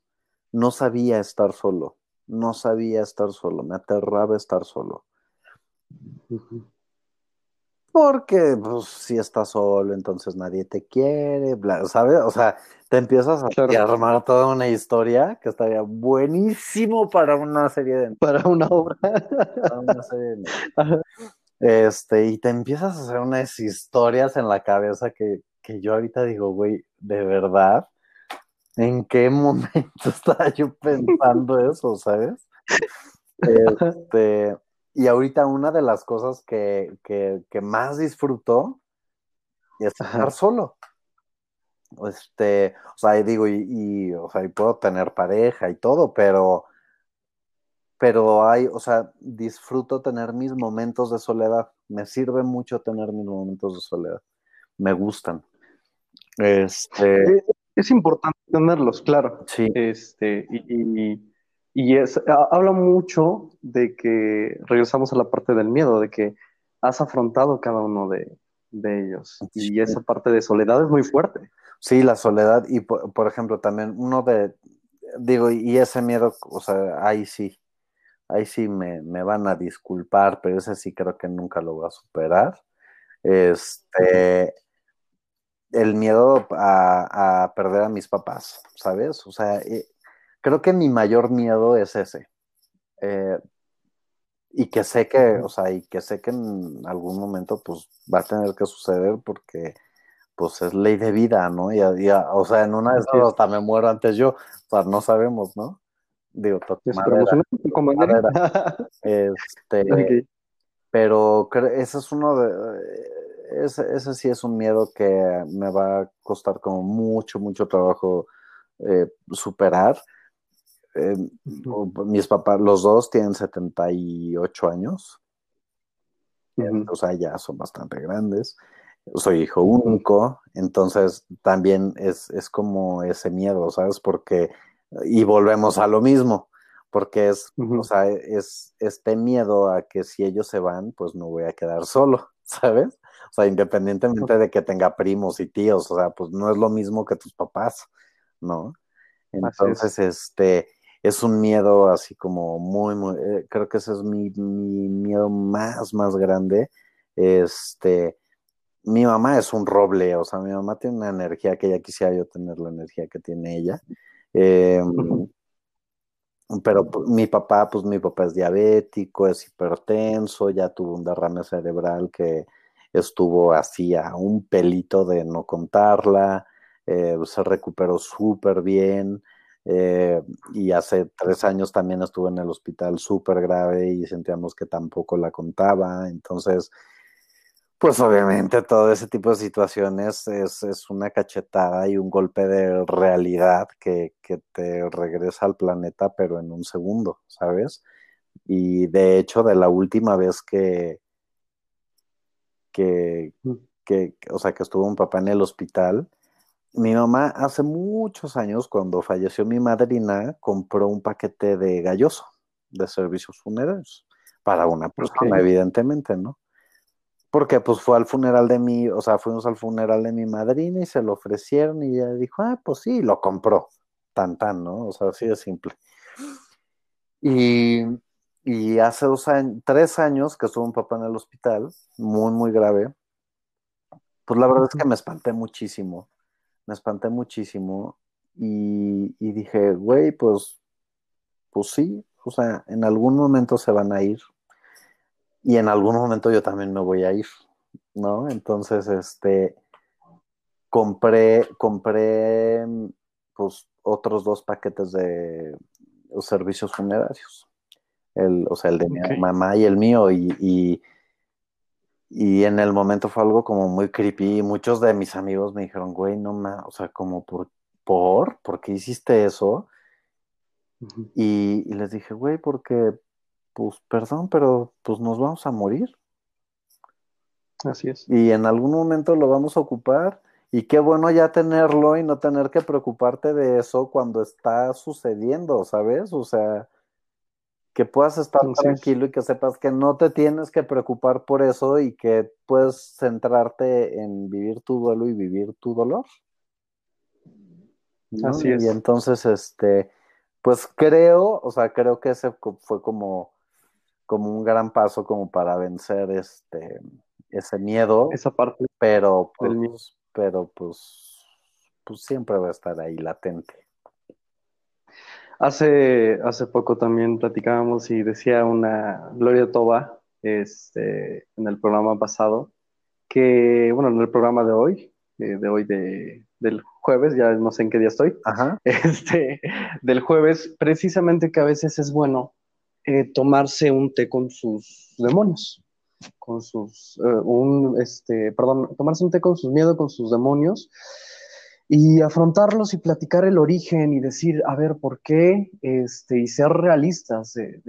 No sabía estar solo, no sabía estar solo, me aterraba estar solo. Porque, pues, si estás solo, entonces nadie te quiere, ¿sabes? O sea, te empiezas a armar toda una historia que estaría buenísimo para una serie de... Para una obra. Para una serie de... Este, y te empiezas a hacer unas historias en la cabeza que, que yo ahorita digo, güey, de verdad, ¿en qué momento estaba yo pensando eso, sabes? Este, y ahorita una de las cosas que, más disfruto es estar solo. Este, o sea, y digo, y, o sea, y puedo tener pareja y todo, pero, pero hay, o sea, disfruto tener mis momentos de soledad. Me sirve mucho tener mis momentos de soledad. Me gustan. Este. Es importante tenerlos, claro. Sí. Este, y y es, habla mucho de que, regresamos a la parte del miedo, de que has afrontado cada uno de, ellos. Y esa parte de soledad es muy fuerte. Sí, la soledad y, por, ejemplo, también uno de, digo, y ese miedo, o sea, ahí sí, ahí sí me, van a disculpar, pero ese sí creo que nunca lo voy a superar. Este, el miedo a, a perder a mis papás, ¿sabes? O sea, eh, creo que mi mayor miedo es ese. Eh, y que sé que, o sea, y que sé que en algún momento pues va a tener que suceder porque pues es ley de vida, ¿no? Y, o sea, en una de esas hasta me muero antes yo, o sea, no sabemos, ¿no? Digo, madera, Este, pero ese es uno de, ese, ese sí es un miedo que me va a costar como mucho, mucho trabajo eh, superar. Em, mis papás, los dos tienen 78 años, o sea, ya son bastante grandes. Soy hijo único, entonces también es, es como ese miedo, ¿sabes? Porque, y volvemos a lo mismo, porque es, o sea, es este miedo a que si ellos se van, pues no voy a quedar solo, ¿sabes? O sea, independientemente de que tenga primos y tíos, o sea, pues no es lo mismo que tus papás, ¿no? Entonces, este, es un miedo así como muy, muy, eh, creo que ese es mi, mi, miedo más, más grande. Este, mi mamá es un roble, o sea, mi mamá tiene una energía que ya quisiera yo tener la energía que tiene ella. Em, pero mi papá, pues mi papá es diabético, es hipertenso, ya tuvo un derrame cerebral que estuvo así a un pelito de no contarla, eh, se recuperó súper bien. Eh, y hace tres años también estuvo en el hospital súper grave y sentíamos que tampoco la contaba. Entonces, pues obviamente todo ese tipo de situaciones es, una cachetada y un golpe de realidad que, te regresa al planeta, pero en un segundo, ¿sabes? Y de hecho, de la última vez que, que, mm. que, o sea, que estuvo un papá en el hospital, mi mamá hace muchos años, cuando falleció mi madrina, compró un paquete de galloso de servicios funerarios para una persona, evidentemente, ¿no? Porque pues fue al funeral de mi, o sea, fuimos al funeral de mi madrina y se lo ofrecieron y ella dijo, ah, pues sí, lo compró, tan tan, ¿no? O sea, así de simple. Y, y hace dos años, tres años que estuvo un papá en el hospital, muy, muy grave, pues la verdad es que me espanté muchísimo, me espanté muchísimo y, y dije, güey, pues, pues sí, o sea, en algún momento se van a ir, y en algún momento yo también me voy a ir, ¿no? Entonces, este, compré, compré, pues, otros dos paquetes de servicios funerarios, el, o sea, el de mi mamá y el mío, y, y, en el momento fue algo como muy creepy, y muchos de mis amigos me dijeron, güey, no más, o sea, como por, ¿por? ¿Por qué hiciste eso? y, y, les dije, güey, porque pues perdón, pero pues nos vamos a morir. Así es. Y en algún momento lo vamos a ocupar. Y qué bueno ya tenerlo y no tener que preocuparte de eso cuando está sucediendo, ¿sabes? O sea, que puedas estar tranquilo y que sepas que no te tienes que preocupar por eso y que puedes centrarte en vivir tu duelo y vivir tu dolor. Así es. Y entonces, este, pues creo, o sea, creo que ese fue como como un gran paso como para vencer este ese miedo. Esa parte. Pero pues, pero pues, pues siempre va a estar ahí latente. Hace, hace poco también platicábamos y decía una Gloria Toba este, en el programa pasado que, bueno, en el programa de hoy, eh, de hoy de, del jueves, ya no sé en qué día estoy, Este, del jueves, precisamente que a veces es bueno eh, tomarse un té con sus demonios, con sus, eh, un, este, perdón, tomarse un té con sus miedos, con sus demonios, y afrontarlos y platicar el origen y decir, a ver, ¿por qué? Este, y ser realistas de,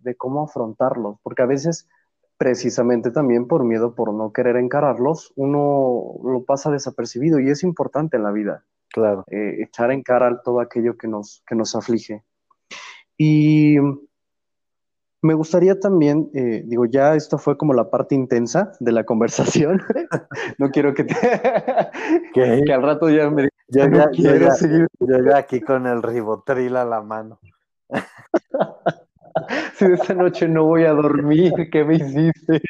de cómo afrontarlos, porque a veces precisamente también por miedo, por no querer encararlos, uno lo pasa desapercibido y es importante en la vida. Claro. Eh, echar en cara todo aquello que nos, que nos aflige. Y me gustaría también, eh, digo, ya esto fue como la parte intensa de la conversación. no quiero que te... que al rato ya me yo ya, yo, ya, yo ya aquí con el ribotril a la mano. si esta noche no voy a dormir, ¿qué me hiciste?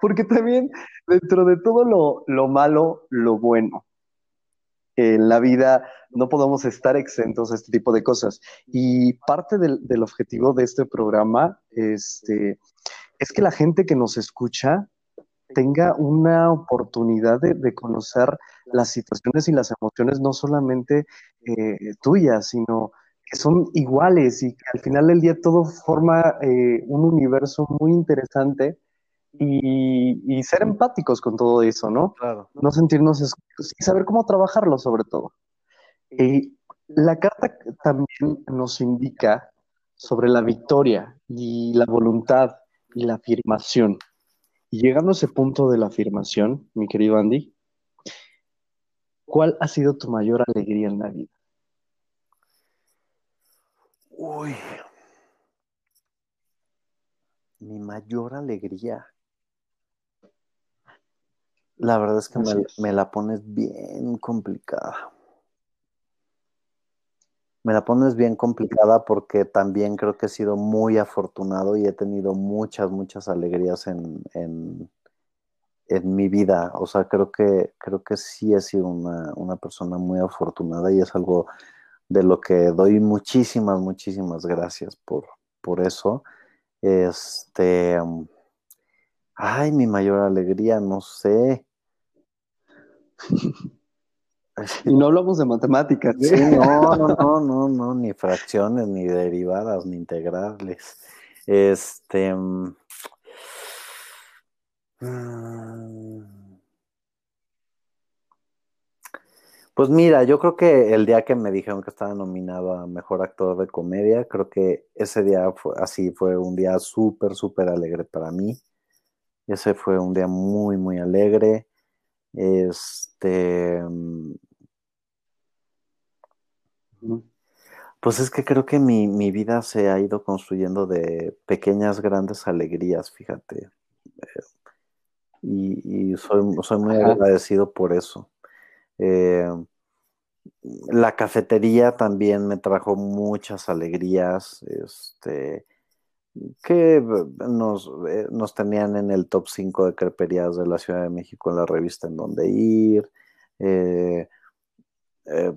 Porque también dentro de todo lo, lo malo, lo bueno en la vida no podemos estar exentos de este tipo de cosas. Y parte del, objetivo de este programa este, es que la gente que nos escucha tenga una oportunidad de, conocer las situaciones y las emociones no solamente eh, tuyas, sino que son iguales y que al final del día todo forma eh, un universo muy interesante y, ser empáticos con todo eso, ¿no? Claro. No sentirnos y saber cómo trabajarlo sobre todo. Y La carta también nos indica sobre la victoria y la voluntad y la afirmación. Y llegando a ese punto de la afirmación, mi querido Andy, ¿cuál ha sido tu mayor alegría en la vida? Uy, mi mayor alegría. La verdad es que me, la pones bien complicada. Me la pones bien complicada porque también creo que he sido muy afortunado y he tenido muchas, muchas alegrías en, en, mi vida. O sea, creo que, creo que sí he sido una, una, persona muy afortunada y es algo de lo que doy muchísimas, muchísimas gracias por, por eso. Este, ay, mi mayor alegría, no sé. Y no hablamos de matemáticas. ¿eh? Sí, no, no, no, no, no, ni fracciones, ni derivadas, ni integrales. Este. Mm, pues mira, yo creo que el día que me dijeron que estaba nominado a Mejor Actor de Comedia, creo que ese día fue así, fue un día súper, súper alegre para mí. Ese fue un día muy, muy alegre. Este. Mm, pues es que creo que mi, vida se ha ido construyendo de pequeñas, grandes alegrías, fíjate. y, soy, muy agradecido por eso. Eh, la cafetería también me trajo muchas alegrías. Este, que nos, eh, nos tenían en el top 5 de creperías de la Ciudad de México en la revista en donde ir, eh, eh,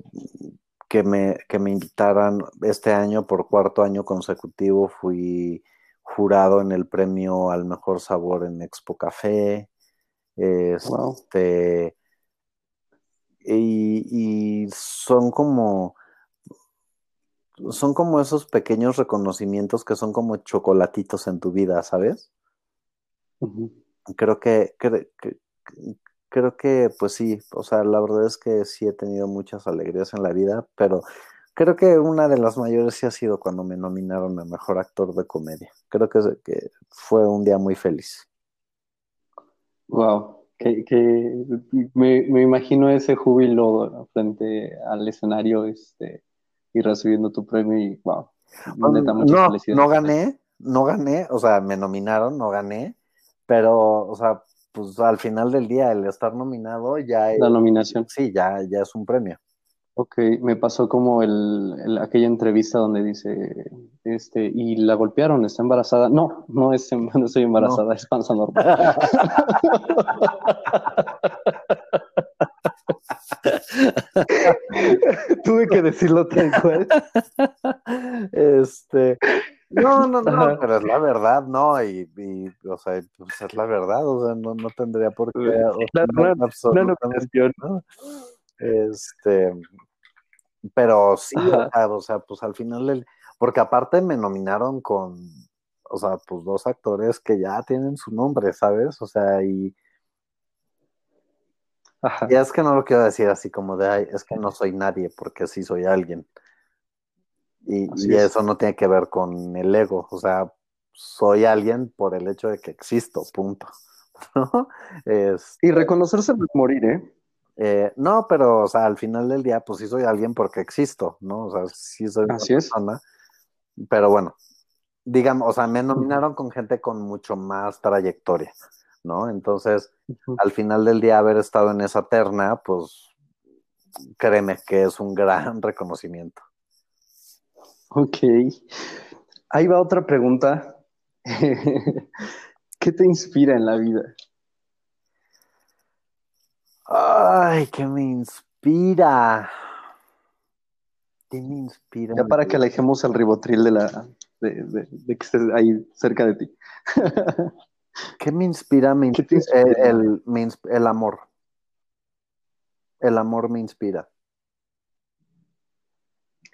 que, me, que me invitaran este año por cuarto año consecutivo, fui jurado en el premio al mejor sabor en Expo Café. Este, y, y son como son como esos pequeños reconocimientos que son como chocolatitos en tu vida, ¿sabes? Creo que, creo que, pues sí, o sea, la verdad es que sí he tenido muchas alegrías en la vida, pero creo que una de las mayores sí ha sido cuando me nominaron a Mejor Actor de Comedia. Creo que, que fue un día muy feliz. Wow, que, me, me, imagino ese júbilo frente al escenario, este, y recibiendo tu premio y wow. Neta, no, no gané, no gané, o sea, me nominaron, no gané, pero, o sea, pues al final del día, el estar nominado ya es... La nominación. Sí, ya, ya es un premio. Ok, me pasó como el, aquella entrevista donde dice, este, y la golpearon, está embarazada. No, no, es, no estoy embarazada, es panza normal. Tuve que decirlo tal cual. Este. No, no, no, pero es la verdad, ¿no? Y, o sea, pues es la verdad, o sea, no, no tendría por qué. no, Este. Pero sí, o sea, pues al final, porque aparte me nominaron con, o sea, pues dos actores que ya tienen su nombre, ¿sabes? O sea, y y es que no lo quiero decir así como de, ay, es que no soy nadie porque sí soy alguien. Y, eso no tiene que ver con el ego, o sea, soy alguien por el hecho de que existo, punto. y reconocerse es morir, ¿eh? ¿eh? No, pero, o sea, al final del día, pues sí soy alguien porque existo, ¿no? O sea, sí soy una persona. Pero bueno, digamos, o sea, me nominaron con gente con mucho más trayectoria. ¿No? Entonces, al final del día haber estado en esa terna, pues créeme que es un gran reconocimiento. Ok. Ahí va otra pregunta. ¿Qué te inspira en la vida? Ay, ¿qué me inspira? ¿Qué me inspira? Ya para que alejemos el ribotril de la de, de que estés ahí cerca de ti. ¿Qué me inspira? Me El, el, amor. El amor me inspira.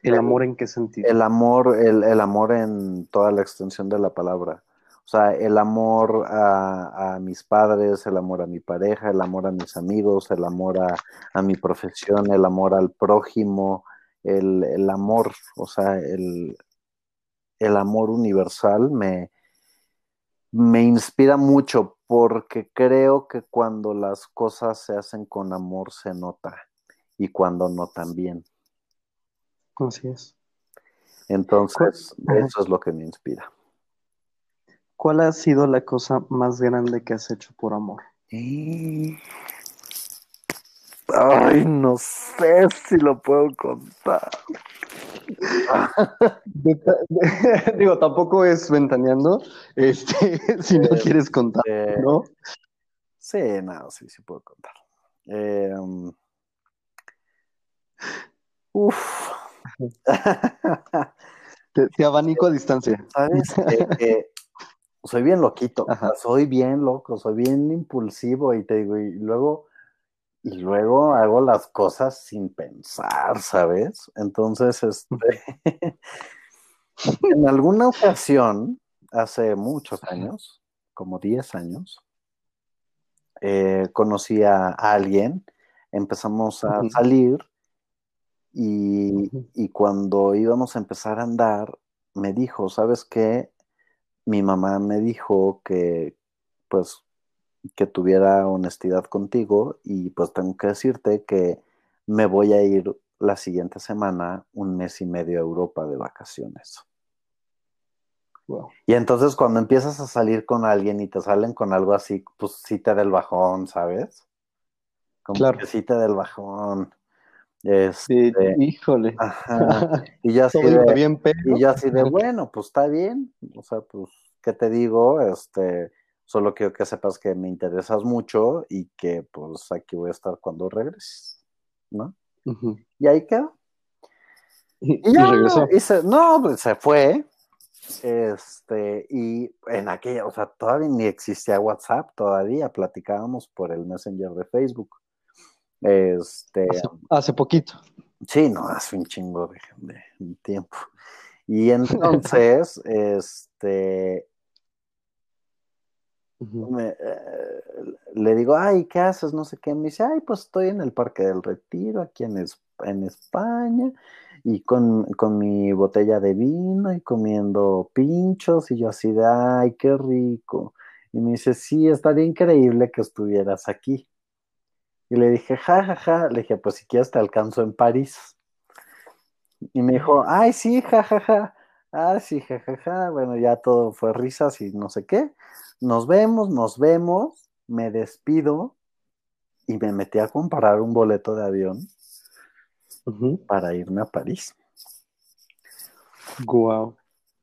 ¿El amor en qué sentido? El amor, el, amor en toda la extensión de la palabra. O sea, el amor a, a, mis padres, el amor a mi pareja, el amor a mis amigos, el amor a, a mi profesión, el amor al prójimo, el, amor, o sea, el, el amor universal me, me inspira mucho porque creo que cuando las cosas se hacen con amor se nota y cuando no también. Así es. Entonces, eso es lo que me inspira. ¿Cuál ha sido la cosa más grande que has hecho por amor? Ay, no sé si lo puedo contar. Digo, tampoco es ventaneando, este, si no quieres contar, ¿no? Sí, no, sí, sí puedo contar. Eh, uf. te, abanico a distancia. ¿Sabes? soy bien loquito, soy bien loco, soy bien impulsivo y te digo, y luego y luego hago las cosas sin pensar, ¿sabes? Entonces, este, en alguna ocasión, hace muchos años, como 10 años, eh, conocí a alguien, empezamos a salir y, y, cuando íbamos a empezar a andar, me dijo, ¿sabes qué? Mi mamá me dijo que, pues, que tuviera honestidad contigo y pues tengo que decirte que me voy a ir la siguiente semana un mes y medio a Europa de vacaciones. Y entonces cuando empiezas a salir con alguien y te salen con algo así, pues sí te da el bajón, ¿sabes? Como claro. que sí te da el bajón. Este, híjole. Y yo así de, bien, y yo así de, bueno, pues está bien. O sea, pues, ¿qué te digo? Este, Solo quiero que sepas que me interesas mucho y que pues aquí voy a estar cuando regreses, ¿no? Y ahí quedó. Y, ya, regresó. no, pues se fue. Este, y en aquella, o sea, todavía ni existía WhatsApp, todavía platicábamos por el Messenger de Facebook. Este. Hace, poquito. Sí, no, hace un chingo de, de tiempo. Y entonces, este, eh, le digo, ay, ¿qué haces? No sé qué. Me dice, ay, pues estoy en el Parque del Retiro, aquí en, en España, y con, mi botella de vino y comiendo pinchos, y yo así de, ay, qué rico. Y me dice, sí, estaría increíble que estuvieras aquí. Y le dije, ja, ja, ja. Le dije, pues si quieres te alcanzo en París. Y me dijo, ay, sí, ja, ja, ja. Ah, sí, ja, ja, ja. Bueno, ya todo fue risas y no sé qué nos vemos, nos vemos, me despido y me metí a comprar un boleto de avión para irme a París. Wow.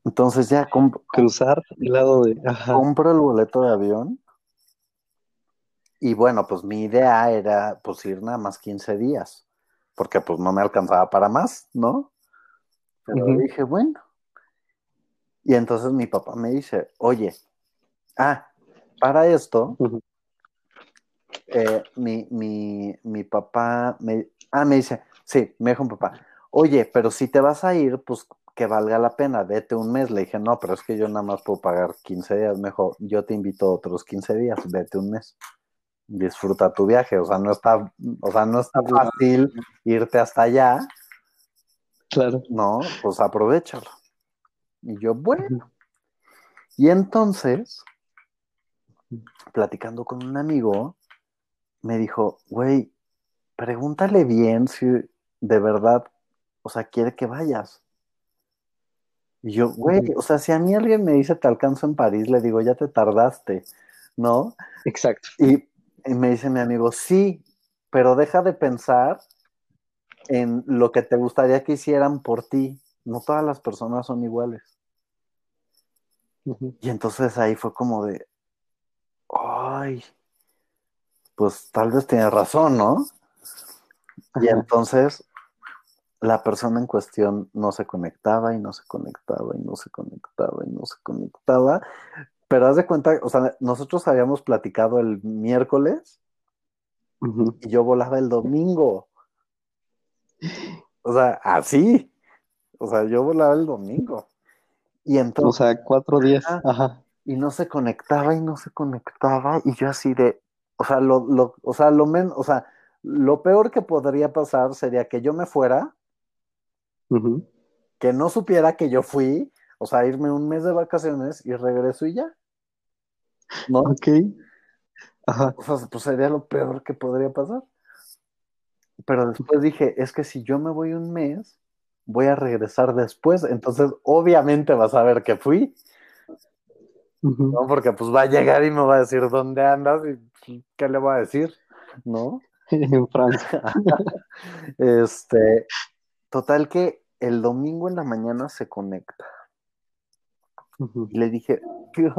Entonces ya cruzar el lado de compro el boleto de avión y bueno, pues mi idea era pues ir nada más 15 días, porque pues no me alcanzaba para más, ¿no? Pero dije, bueno. Y entonces mi papá me dice, oye, Ah, para esto, eh, mi, mi, mi, papá me, ah, me dice, sí, me dijo un papá, oye, pero si te vas a ir, pues que valga la pena, vete un mes. Le dije, no, pero es que yo nada más puedo pagar 15 días. Mejor, yo te invito otros 15 días, vete un mes. Disfruta tu viaje. O sea, no está, o sea, no está fácil irte hasta allá. Claro. No, pues aprovechalo. Y yo, bueno. Y entonces, platicando con un amigo, me dijo, güey, pregúntale bien si de verdad, o sea, quiere que vayas. Y yo, güey, o sea, si a mí alguien me dice te alcanzo en París, le digo, ya te tardaste, ¿no? Exacto. Y, me dice mi amigo, sí, pero deja de pensar en lo que te gustaría que hicieran por ti. No todas las personas son iguales. Y entonces ahí fue como de, ay, pues tal vez tiene razón, ¿no? Y entonces la persona en cuestión no se conectaba y no se conectaba y no se conectaba y no se conectaba. Pero haz de cuenta, o sea, nosotros habíamos platicado el miércoles y yo volaba el domingo. O sea, así. O sea, yo volaba el domingo. Y entonces. O sea, cuatro días. Ajá y no se conectaba y no se conectaba y yo así de, o sea, lo, lo, o sea, lo menos, o sea, lo peor que podría pasar sería que yo me fuera que no supiera que yo fui, o sea, irme un mes de vacaciones y regreso y ya. ¿No? Ok. Ajá. O sea, pues sería lo peor que podría pasar. Pero después dije, es que si yo me voy un mes, voy a regresar después, entonces obviamente vas a ver que fui. ¿No? Porque pues va a llegar y me va a decir dónde andas y pues, qué le voy a decir, ¿no? en Francia. este, total que el domingo en la mañana se conecta. Y le dije, qué,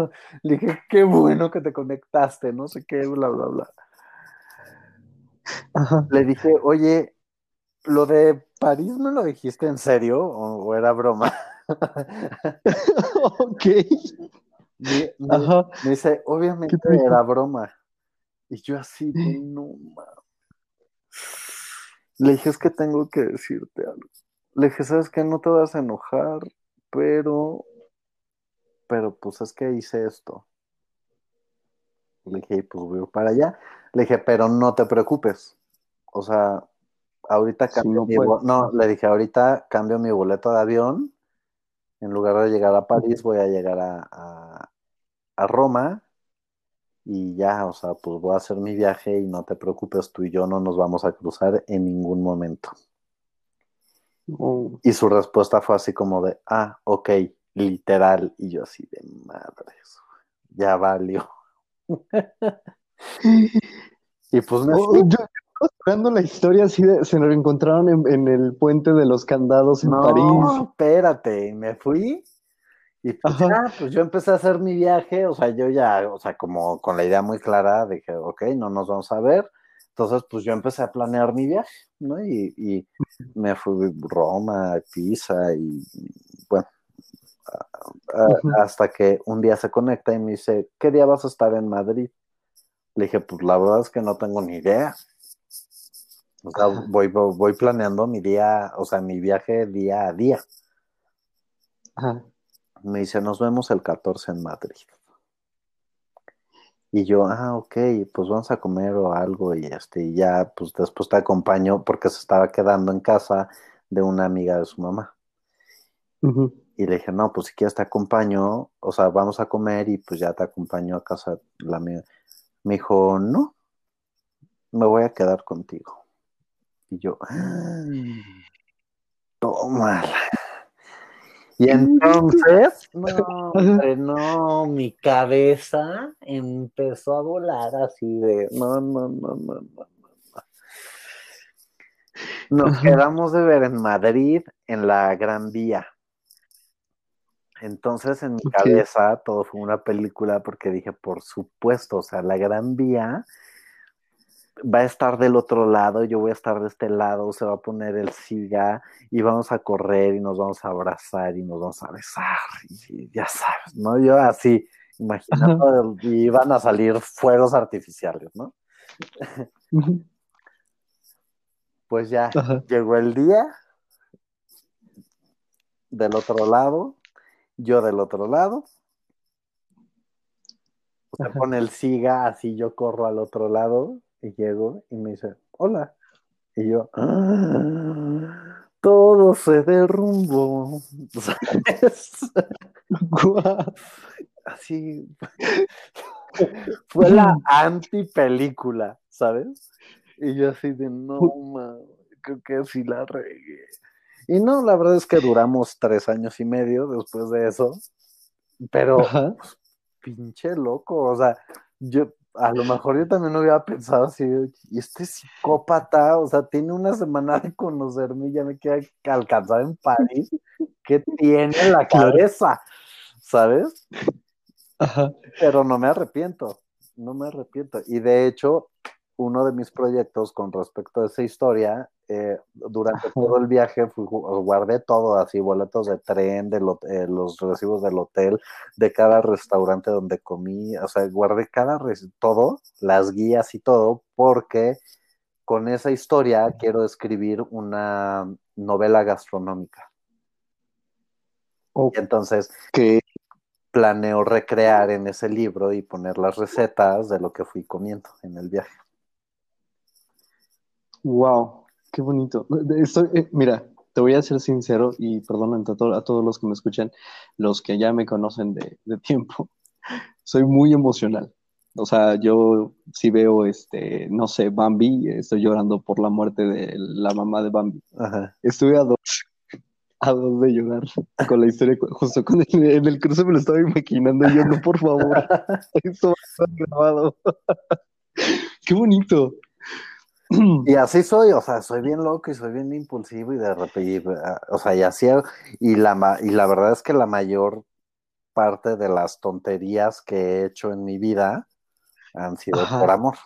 le dije, qué bueno que te conectaste, no sé qué, bla, bla, bla. Le dije, oye, lo de París me lo dijiste en serio o, era broma. ok. Me, dice, obviamente era broma. Y yo así, no Le dije, es que tengo que decirte algo. Le dije, sabes que no te vas a enojar, pero, pero pues es que hice esto. Le dije, pues voy para allá. Le dije, pero no te preocupes. O sea, ahorita cambio mi no, le dije, ahorita cambio mi boleto de avión. En lugar de llegar a París, voy a llegar a, a, Roma. Y ya, o sea, pues voy a hacer mi viaje y no te preocupes, tú y yo no nos vamos a cruzar en ningún momento. Oh. Y su respuesta fue así como de, ah, ok, literal. Y yo así de madres, ya valió. y pues me oh, yo, esperando la historia así de, se nos encontraron en, el puente de los candados en no, París. espérate, me fui y pues, pues, yo empecé a hacer mi viaje, o sea, yo ya, o sea, como con la idea muy clara, dije, ok, no nos vamos a ver. Entonces, pues yo empecé a planear mi viaje, ¿no? Y, y me fui a Roma, Pisa y, bueno, hasta que un día se conecta y me dice, ¿qué día vas a estar en Madrid? Le dije, pues la verdad es que no tengo ni idea. O sea, voy, voy planeando mi día, o sea, mi viaje día a día. Me dice, nos vemos el 14 en Madrid. Y yo, ah, ok, pues vamos a comer o algo y este, y ya, pues después te acompaño porque se estaba quedando en casa de una amiga de su mamá. Y le dije, no, pues si quieres te acompaño, o sea, vamos a comer y pues ya te acompaño a casa la amiga. Me dijo, no, me voy a quedar contigo. Y yo, ah, toma. Y entonces, no, no, mi cabeza empezó a volar así de, no, no, no, no, no. Nos quedamos de ver en Madrid, en la Gran Vía. Entonces en mi cabeza todo fue una película porque dije, por supuesto, o sea, la Gran Vía va a estar del otro lado, yo voy a estar de este lado, se va a poner el siga y vamos a correr y nos vamos a abrazar y nos vamos a besar y ya sabes, ¿no? Yo así, imaginando, y van a salir fuegos artificiales, ¿no? pues ya llegó el día del otro lado yo del otro lado. Se pone el siga, así yo corro al otro lado y llego y me dice, hola. Y yo, ah, todo se derrumbó. Así fue la anti película, ¿sabes? Y yo así de no, creo que sí la regué. Y no, la verdad es que duramos tres años y medio después de eso, pero pues, pinche loco, o sea, yo a lo mejor yo también hubiera pensado así, y este psicópata, o sea, tiene una semana de conocerme y ya me queda alcanzar en París, ¿qué tiene en la cabeza? ¿Sabes? Pero no me arrepiento, no me arrepiento. Y de hecho, uno de mis proyectos con respecto a esa historia eh, durante todo el viaje guardé todo, así, boletos de tren, de eh, los recibos del hotel, de cada restaurante donde comí, o sea, guardé cada, todo, las guías y todo, porque con esa historia quiero escribir una novela gastronómica. Y entonces, que planeo recrear en ese libro y poner las recetas de lo que fui comiendo en el viaje. Wow. Qué bonito. Eh, mira, te voy a ser sincero y perdón a, todos los que me escuchan, los que ya me conocen de, tiempo, soy muy emocional. O sea, yo si veo, este, no sé, Bambi, estoy llorando por la muerte de la mamá de Bambi. Estuve a dos, a dos de llorar con la historia, justo con el, en el cruce me lo estaba imaginando yo, no, por favor, esto va a estar grabado. Qué bonito. Y así soy, o sea, soy bien loco y soy bien impulsivo y de repente, o sea, y así, y la, y la verdad es que la mayor parte de las tonterías que he hecho en mi vida han sido por amor.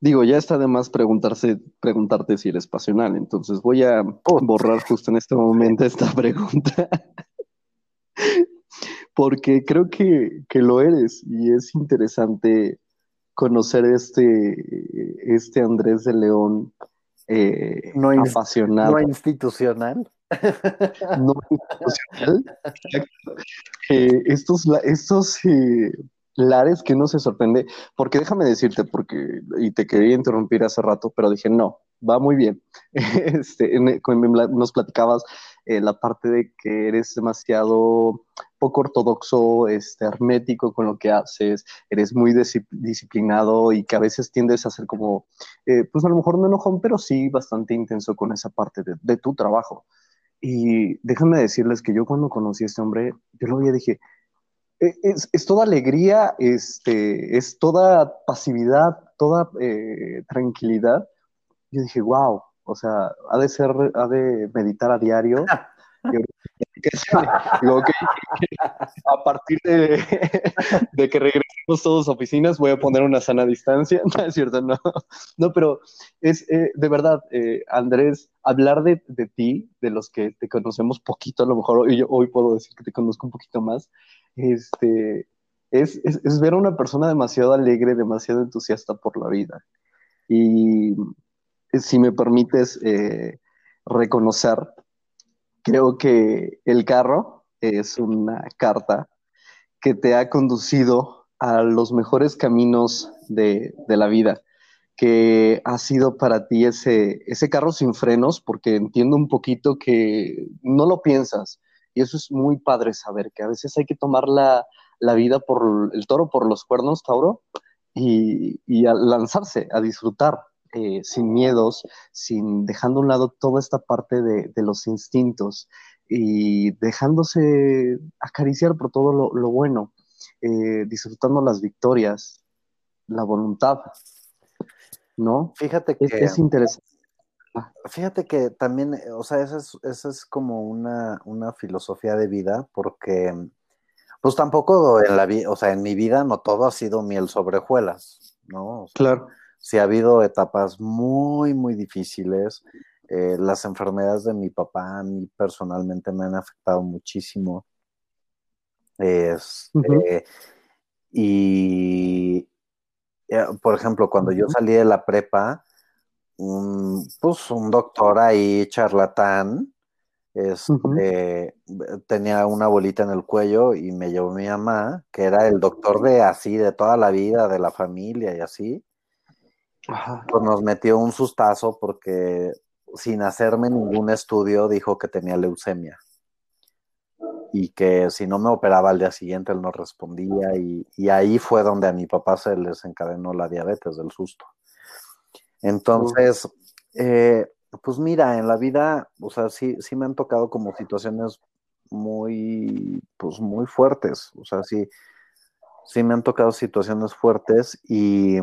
Digo, ya está de más preguntarse, preguntarte si eres pasional, entonces voy a borrar justo en este momento esta pregunta. Porque creo que, que lo eres y es interesante conocer este, este Andrés de León eh, no apasionado. No institucional. No institucional. Eh, estos estos eh, lares que no se sorprende, porque déjame decirte, porque, y te quería interrumpir hace rato, pero dije, no, va muy bien. Este, nos platicabas eh, la parte de que eres demasiado poco ortodoxo, este, hermético con lo que haces, eres muy disciplinado y que a veces tiendes a ser como, eh, pues a lo mejor no enojón, pero sí bastante intenso con esa parte de, tu trabajo. Y déjenme decirles que yo cuando conocí a este hombre, yo lo vi y dije, e, es, toda alegría, este, es toda pasividad, toda eh, tranquilidad. Yo dije, wow, o sea, ha de ser, ha de meditar a diario. Digo, a partir de, que regresemos todos a oficinas, voy a poner una sana distancia. No es cierto, no. No, pero es eh, de verdad, eh, Andrés, hablar de, ti, de los que te conocemos poquito, a lo mejor yo hoy puedo decir que te conozco un poquito más, este, es, es ver a una persona demasiado alegre, demasiado entusiasta por la vida. Y si me permites eh, reconocer, creo que el carro es una carta que te ha conducido a los mejores caminos de, la vida, que ha sido para ti ese, ese carro sin frenos, porque entiendo un poquito que no lo piensas, y eso es muy padre saber, que a veces hay que tomar la, vida por el toro por los cuernos, Tauro, y, y lanzarse, a disfrutar, eh, sin miedos, sin dejando a un lado toda esta parte de, los instintos y dejándose acariciar por todo lo, bueno, eh, disfrutando las victorias, la voluntad, ¿no? Fíjate que es, interesante. Fíjate que también, o sea, esa es, es como una, una, filosofía de vida, porque pues tampoco en la vida, o sea, en mi vida no todo ha sido miel sobre hojuelas, ¿no? claro sí ha habido etapas muy, muy difíciles. Eh, las enfermedades de mi papá a mí personalmente me han afectado muchísimo. Este, y, eh, por ejemplo, cuando yo salí de la prepa, un, pues un doctor ahí, charlatán, este, tenía una bolita en el cuello y me llevó mi mamá, que era el doctor de así, de toda la vida, de la familia y así pues nos metió un sustazo porque sin hacerme ningún estudio dijo que tenía leucemia. Y que si no me operaba al día siguiente él no respondía. Y, ahí fue donde a mi papá se les encadenó la diabetes del susto. Entonces, eh, pues mira, en la vida, o sea, sí, sí me han tocado como situaciones muy, pues muy fuertes, o sea, sí, sí me han tocado situaciones fuertes y,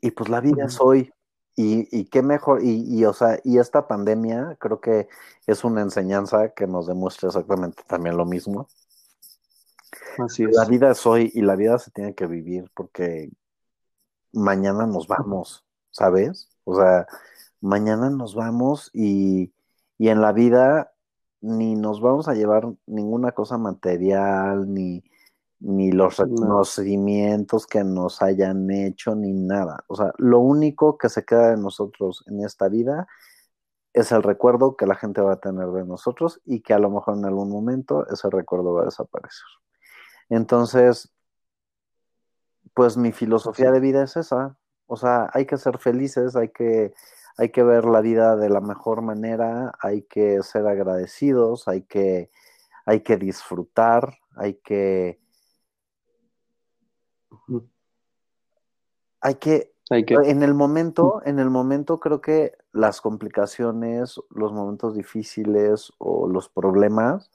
y pues la vida es hoy. Y, y, qué mejor, y, y, o sea, y esta pandemia creo que es una enseñanza que nos demuestra exactamente también lo mismo. Así es. La vida es hoy y la vida se tiene que vivir porque mañana nos vamos, ¿sabes? O sea, mañana nos vamos y, y en la vida ni nos vamos a llevar ninguna cosa material, ni, ni los reconocimientos que nos hayan hecho, ni nada. O sea, lo único que se queda de nosotros en esta vida es el recuerdo que la gente va a tener de nosotros y que a lo mejor en algún momento ese recuerdo va a desaparecer. Entonces, pues mi filosofía de vida es esa. O sea, hay que ser felices, hay que, hay que ver la vida de la mejor manera, hay que ser agradecidos, hay que, hay que disfrutar, hay que... Hay que, hay que, en el momento, en el momento creo que las complicaciones, los momentos difíciles o los problemas,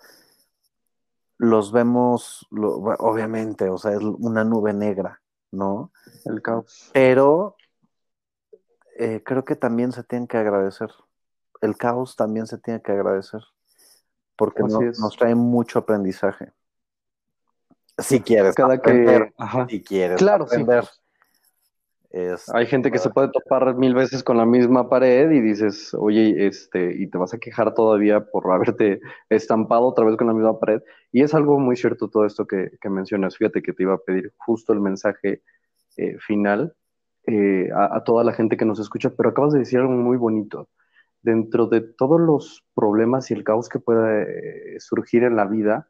los vemos, obviamente, o sea, es una nube negra, ¿no? El caos. Pero eh, creo que también se tienen que agradecer. El caos también se tiene que agradecer. Porque nos trae mucho aprendizaje. Si quieres Cada aprender, que, si quieres claro, aprender. Hay gente que se puede topar mil veces con la misma pared y dices, oye, este, y te vas a quejar todavía por haberte estampado otra vez con la misma pared. Y es algo muy cierto todo esto que, mencionas. Fíjate que te iba a pedir justo el mensaje eh, final eh, a, toda la gente que nos escucha, pero acabas de decir algo muy bonito. Dentro de todos los problemas y el caos que puede eh, surgir en la vida,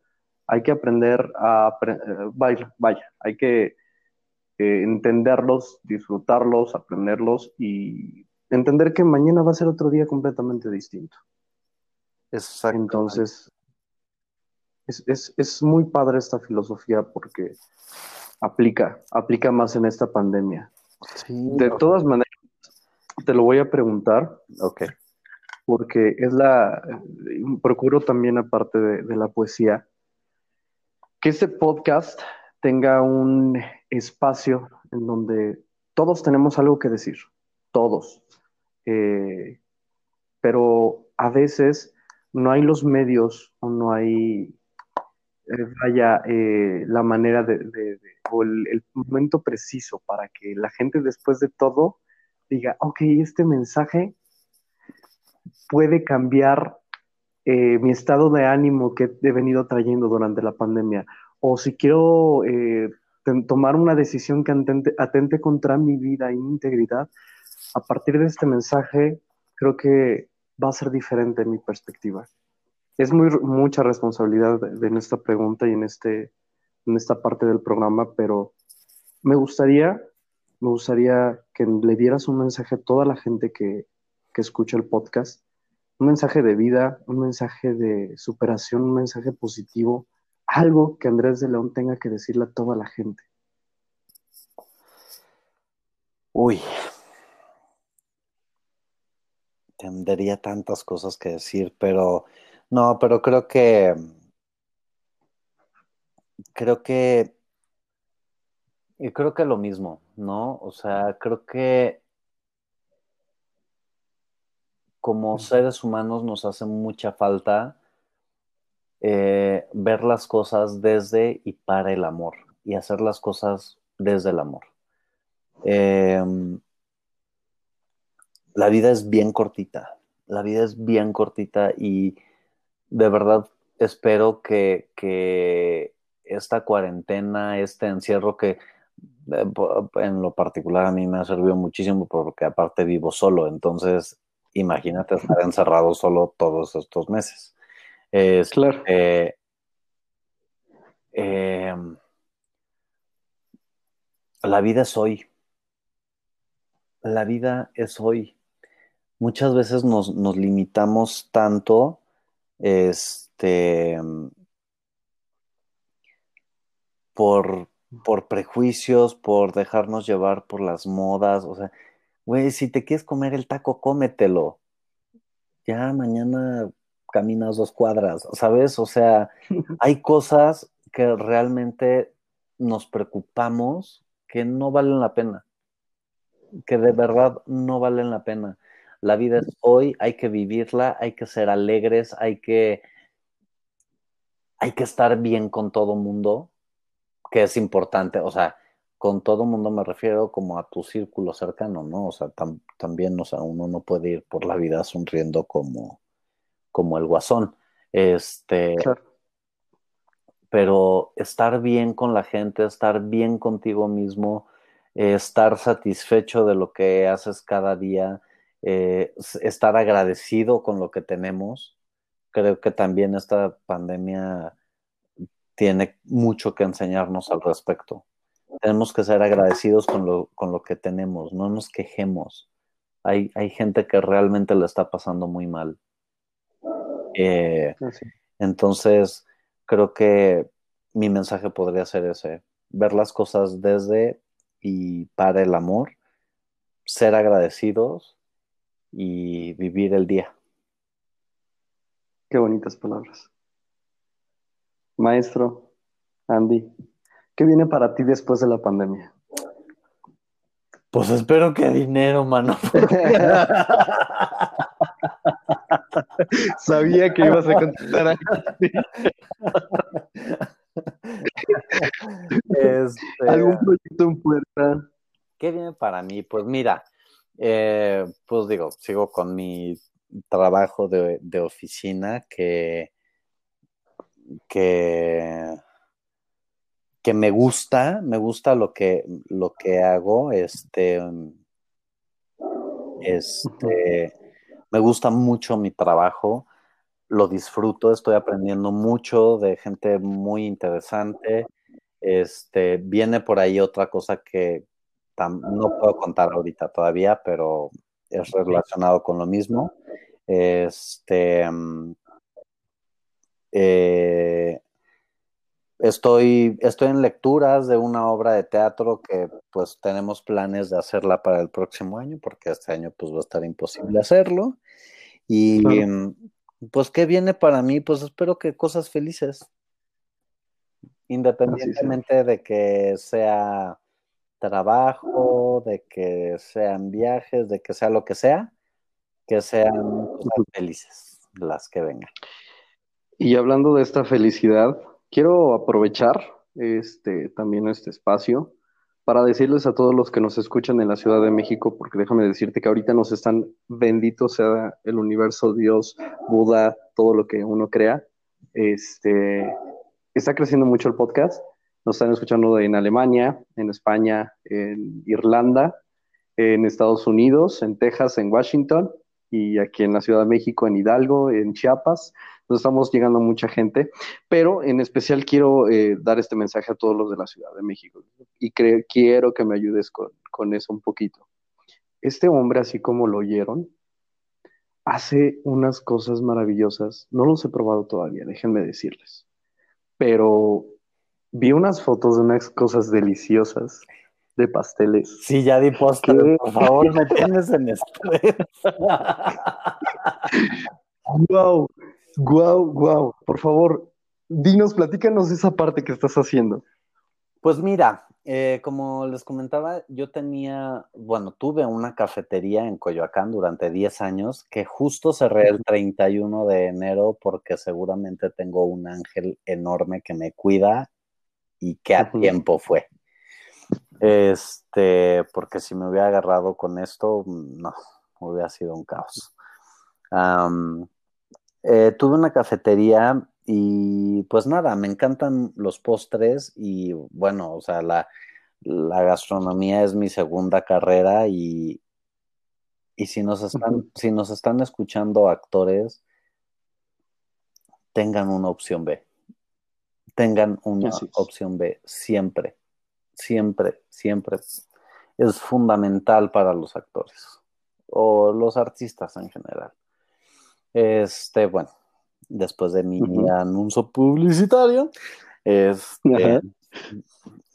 hay que aprender a, vaya, vaya hay que eh, entenderlos, disfrutarlos, aprenderlos y entender que mañana va a ser otro día completamente distinto. Entonces, es, muy padre esta filosofía porque aplica, aplica más en esta pandemia. de todas maneras, te lo voy a preguntar. Ok. Porque es la. Procuro también, aparte de la poesía, que este podcast tenga un espacio en donde todos tenemos algo que decir, todos. Eh, pero a veces no hay los medios o no hay, eh, vaya, eh, la manera de, o el, momento preciso para que la gente después de todo diga, ok, este mensaje puede cambiar mi estado de ánimo que he venido trayendo durante la pandemia o si quiero eh, tomar una decisión que atente, contra mi vida y mi integridad, a partir de este mensaje creo que va a ser diferente mi perspectiva. Es muy, mucha responsabilidad en esta pregunta y en, este, en esta parte del programa, pero me gustaría, me gustaría que le dieras un mensaje a toda la gente que, que escucha el podcast, un mensaje de vida, un mensaje de superación, un mensaje positivo, algo que Andrés de León tenga que decirle a toda la gente. Uy, tendría tantas cosas que decir, pero no, pero creo que creo que creo que lo mismo, ¿no? O sea, creo que como seres humanos nos hace mucha falta eh, ver las cosas desde y para el amor y hacer las cosas desde el amor. Em, la vida es bien cortita, la vida es bien cortita y de verdad espero que, esta cuarentena, este encierro que eh, en lo particular a mí me ha servido muchísimo porque aparte vivo solo, entonces imagínate estar encerrado solo todos estos meses. Es, claro. Eh, em, la vida es hoy. La vida es hoy. Muchas veces nos, limitamos tanto este, por, por prejuicios, por dejarnos llevar por las modas. O sea, güey, si te quieres comer el taco, cómetelo. Ya mañana caminas dos cuadras, ¿sabes? O sea, hay cosas que realmente nos preocupamos que no valen la pena, que de verdad no valen la pena. La vida es hoy, hay que vivirla, hay que ser alegres, hay que, hay que estar bien con todo mundo, que es importante, o sea, con todo mundo me refiero como a tu círculo cercano, ¿no? O sea, también, o sea, uno no puede ir por la vida sonriendo como, como el guasón. Este, Pero estar bien con la gente, estar bien contigo mismo, eh, estar satisfecho de lo que haces cada día, eh, estar agradecido con lo que tenemos. Creo que también esta pandemia tiene mucho que enseñarnos al respecto. Tenemos que ser agradecidos con lo, con lo que tenemos, no nos quejemos, Hay, hay gente que realmente le está pasando muy mal. Eh, entonces, creo que mi mensaje podría ser ese, ver las cosas desde y para el amor, ser agradecidos y vivir el día. Qué bonitas palabras. Maestro, Andy, ¿qué viene para ti después de la pandemia? Pues espero que dinero, mano. Sabía que ibas a contestar así. Este, ¿Algún proyecto en puerta? ¿Qué viene para mí? Pues mira, eh, pues digo, sigo con mi trabajo de, de oficina que, que que me gusta, me gusta lo que, lo que hago, este, este, me gusta mucho mi trabajo, lo disfruto, estoy aprendiendo mucho de gente muy interesante, este, viene por ahí otra cosa que no puedo contar ahorita todavía, pero es relacionado con lo mismo. Este, mm, eh, Estoy, estoy en lecturas de una obra de teatro que pues tenemos planes de hacerla para el próximo año, porque este año pues va a estar imposible hacerlo. Y pues, ¿qué viene para mí? Pues espero que cosas felices. Independientemente de que sea trabajo, de que sean viajes, de que sea lo que sea, que sean cosas felices las que vengan. Y hablando de esta felicidad, Quiero aprovechar este, también este espacio para decirles a todos los que nos escuchan en la Ciudad de México, porque déjame decirte que ahorita nos están, bendito sea el universo, Dios, Buda, todo lo que uno crea. Este, está creciendo mucho el podcast. Nos están escuchando en Alemania, en España, en Irlanda, en Estados Unidos, en Texas, en Washington y aquí en la Ciudad de México, en Hidalgo, en Chiapas estamos llegando a mucha gente, pero en especial quiero eh, dar este mensaje a todos los de la Ciudad de México y quiero que me ayudes con, con eso un poquito. Este hombre, así como lo oyeron, hace unas cosas maravillosas. No los he probado todavía, déjenme decirles. Pero vi unas fotos de unas cosas deliciosas de pasteles. Sí, ya di postre, por favor, me tienes en estrés. wow, Guau, guau. Por favor, dinos, platícanos esa parte que estás haciendo. Pues mira, eh, como les comentaba, yo tenía, bueno, tuve una cafetería en Coyoacán durante 10 años que justo cerré el 31 de enero porque seguramente tengo un ángel enorme que me cuida y que a tiempo fue. Este, porque si me hubiera agarrado con esto, no, hubiera sido un caos. Eh, tuve una cafetería y pues nada, me encantan los postres y bueno, o sea, la, gastronomía es mi segunda carrera y, y si, nos están, si nos están escuchando actores, tengan una opción B. Tengan una opción B siempre, siempre, siempre. Es fundamental para los actores o los artistas en general. Este, bueno, después de mi anuncio publicitario, este,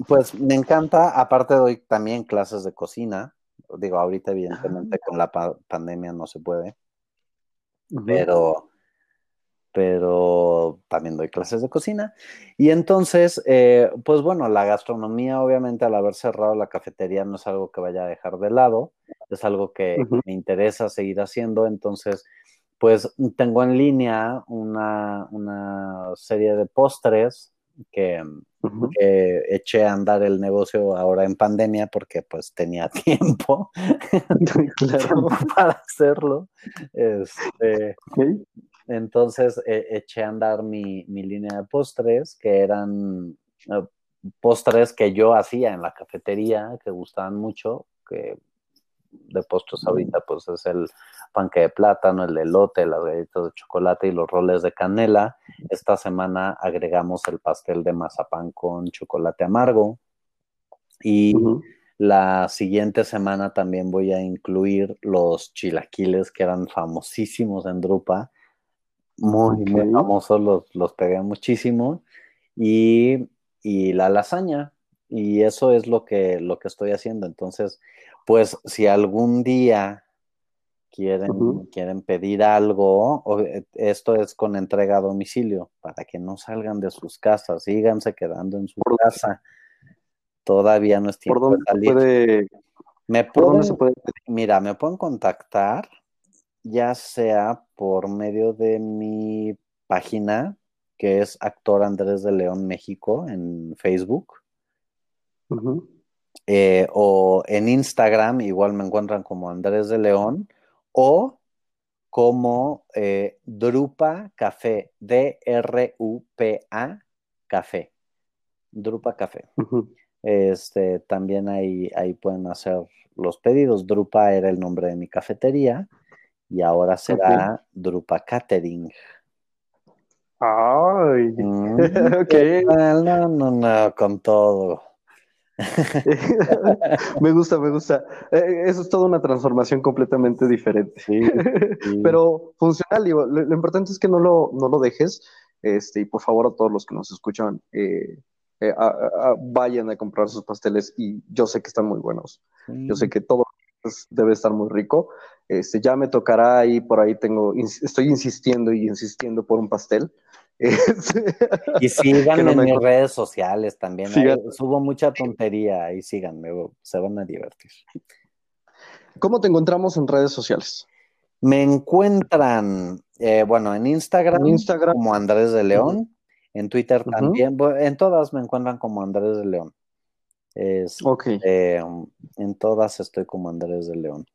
pues me encanta, aparte doy también clases de cocina, digo, ahorita evidentemente ah. con la pandemia no se puede, pero, pero también doy clases de cocina. Y entonces, eh, pues bueno, la gastronomía obviamente al haber cerrado la cafetería no es algo que vaya a dejar de lado, es algo que me interesa seguir haciendo, entonces pues tengo en línea una, serie de postres que, eché a andar el negocio ahora en pandemia porque pues tenía tiempo, para hacerlo. Este, entonces e, eché a andar mi, mi, línea de postres que eran eh, postres que yo hacía en la cafetería que gustaban mucho, que de postres ahorita, pues es el panque de plátano, el elote, las galletas de chocolate y los roles de canela. Esta semana agregamos el pastel de mazapán con chocolate amargo. Y La siguiente semana también voy a incluir los chilaquiles que eran famosísimos en Drupa. Muy, muy famosos, los, los pegué muchísimo. Y, y, la lasaña. Y eso es lo que, lo que estoy haciendo. Entonces, pues si algún día quieren, quieren pedir algo, eh, esto es con entrega a domicilio, para que no salgan de sus casas, síganse quedando en su casa todavía no es tiempo de salir. me pueden, Mira, me pueden contactar, ya sea por medio de mi página, que es Actor Andrés de León México en Facebook. Eh, o en Instagram, igual me encuentran como Andrés de León, o como eh, Drupa Café, D-R-U-P-A Café. Drupa Café. Este, también ahí, ahí pueden hacer los pedidos. Drupa era el nombre de mi cafetería y ahora será Drupa Catering. Ay, mm, No, no, no, con todo. me gusta, me gusta. Eh, eso es toda una transformación completamente diferente. Pero funcional, lo, lo, importante es que no lo, no lo dejes. Este, y por favor, a todos los que nos escuchan, eh, eh, vayan a comprar sus pasteles y yo sé que están muy buenos. Yo sé que todo debe estar muy rico. Este, ya me tocará ahí, por ahí tengo, estoy insistiendo y insistiendo por un pastel. Y síganme en mis redes sociales también. subo mucha tontería y síganme, se van a divertir. ¿Cómo te encontramos en redes sociales? Me encuentran, eh, bueno, en Instagram, Instagram, como Andrés de León. En Twitter también, en todas me encuentran como Andrés de León. Es, este, en todas estoy como Andrés de León.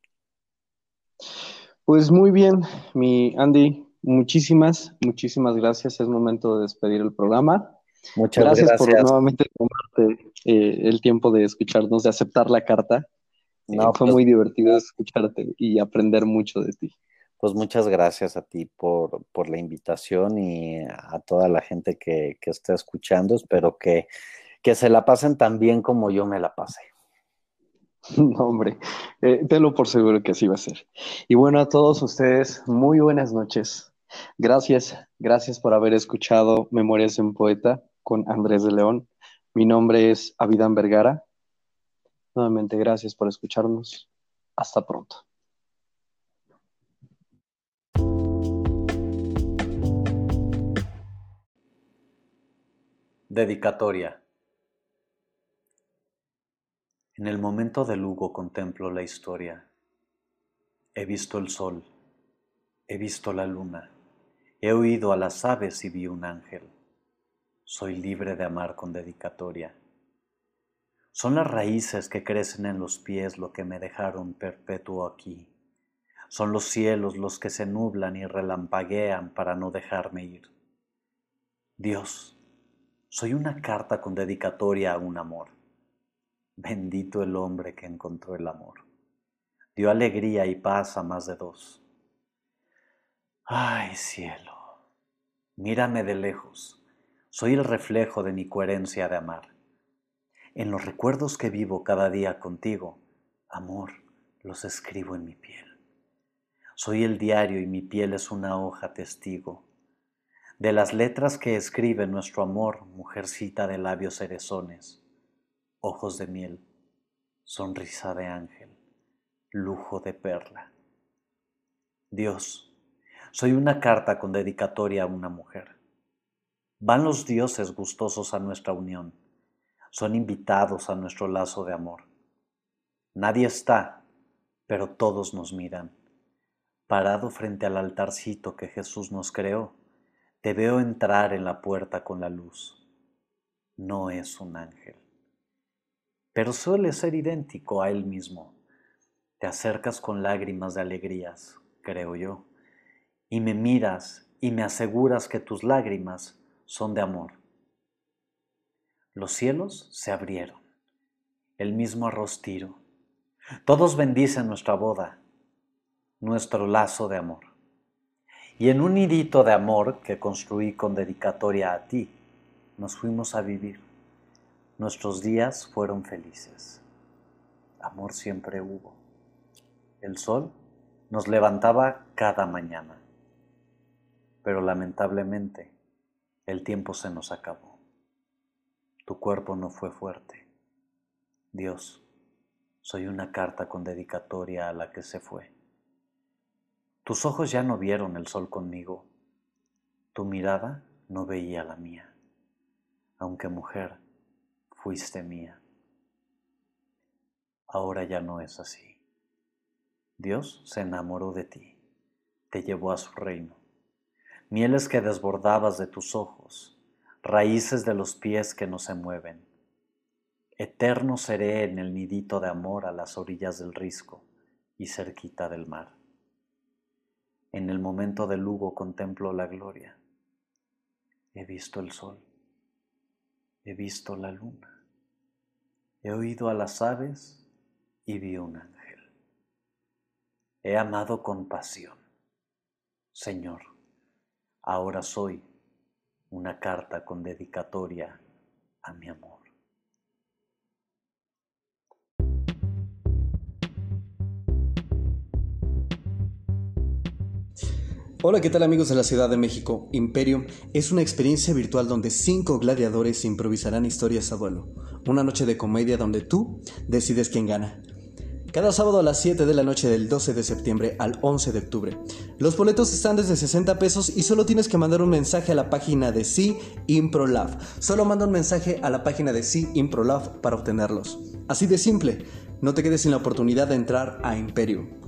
Pues muy bien, mi Andy, muchísimas, muchísimas gracias. Es momento de despedir el programa. Muchas gracias. Gracias por nuevamente tomarte eh, el tiempo de escucharnos, de aceptar la carta. No, fue pues muy divertido escucharte y aprender mucho de ti. Pues muchas gracias a ti por, la invitación y a toda la gente que, que está escuchando. Espero que, que, se la pasen tan bien como yo me la pasé. No, hombre, eh, tenlo por seguro que así va a ser. Y bueno, a todos ustedes, muy buenas noches. Gracias, gracias por haber escuchado Memorias de un Poeta con Andrés de León. Mi nombre es Avidan Vergara. Nuevamente, gracias por escucharnos. Hasta pronto. Dedicatoria En el momento del Hugo contemplo la historia. He visto el sol, he visto la luna, he oído a las aves y vi un ángel. Soy libre de amar con dedicatoria. Son las raíces que crecen en los pies lo que me dejaron perpetuo aquí. Son los cielos los que se nublan y relampaguean para no dejarme ir. Dios, soy una carta con dedicatoria a un amor. Bendito el hombre que encontró el amor. Dio alegría y paz a más de dos. Ay, cielo, mírame de lejos. Soy el reflejo de mi coherencia de amar. En los recuerdos que vivo cada día contigo, amor, los escribo en mi piel. Soy el diario y mi piel es una hoja testigo de las letras que escribe nuestro amor, mujercita de labios cerezones, ojos de miel, sonrisa de ángel, lujo de perla. Dios, soy una carta con dedicatoria a una mujer. Van los dioses gustosos a nuestra unión, son invitados a nuestro lazo de amor. Nadie está, pero todos nos miran. Parado frente al altarcito que Jesús nos creó, te veo entrar en la puerta con la luz. No es un ángel, pero suele ser idéntico a él mismo. Te acercas con lágrimas de alegrías, creo yo, y me miras y me aseguras que tus lágrimas son de amor. Los cielos se abrieron, el mismo arroz tiro. Todos bendicen nuestra boda, nuestro lazo de amor. Y en un nidito de amor que construí con dedicatoria a ti, nos fuimos a vivir. Nuestros días fueron felices. amor siempre hubo. El sol nos levantaba cada mañana, pero lamentablemente el tiempo se nos acabó. Tu cuerpo no fue fuerte. Dios, soy una carta con dedicatoria a la que se fue. Tus ojos ya no vieron el sol conmigo, tu mirada no veía la mía, aunque mujer, fuiste mía. Ahora ya no es así. Dios se enamoró de ti, te llevó a su reino. Mieles que desbordabas de tus ojos, raíces de los pies que no se mueven. Eterno seré en el nidito de amor a las orillas del risco y cerquita del mar. En el momento del Lugo contemplo la gloria. He visto el sol, he visto la luna, he oído a las aves y vi un ángel. He amado con pasión. Señor, ahora soy una carta con dedicatoria a mi amor. Hola, ¿qué tal amigos de la Ciudad de México? Imperio es una experiencia virtual donde cinco gladiadores improvisarán historias a duelo. Una noche de comedia donde tú decides quién gana. Cada sábado a las 7 de la noche del 12 de septiembre al 11 de octubre. Los boletos están desde 60 pesos y solo tienes que mandar un mensaje a la página de C Improlab. Solo manda un mensaje a la página de C Improlab para obtenerlos. Así de simple. No te quedes sin la oportunidad de entrar a Imperio.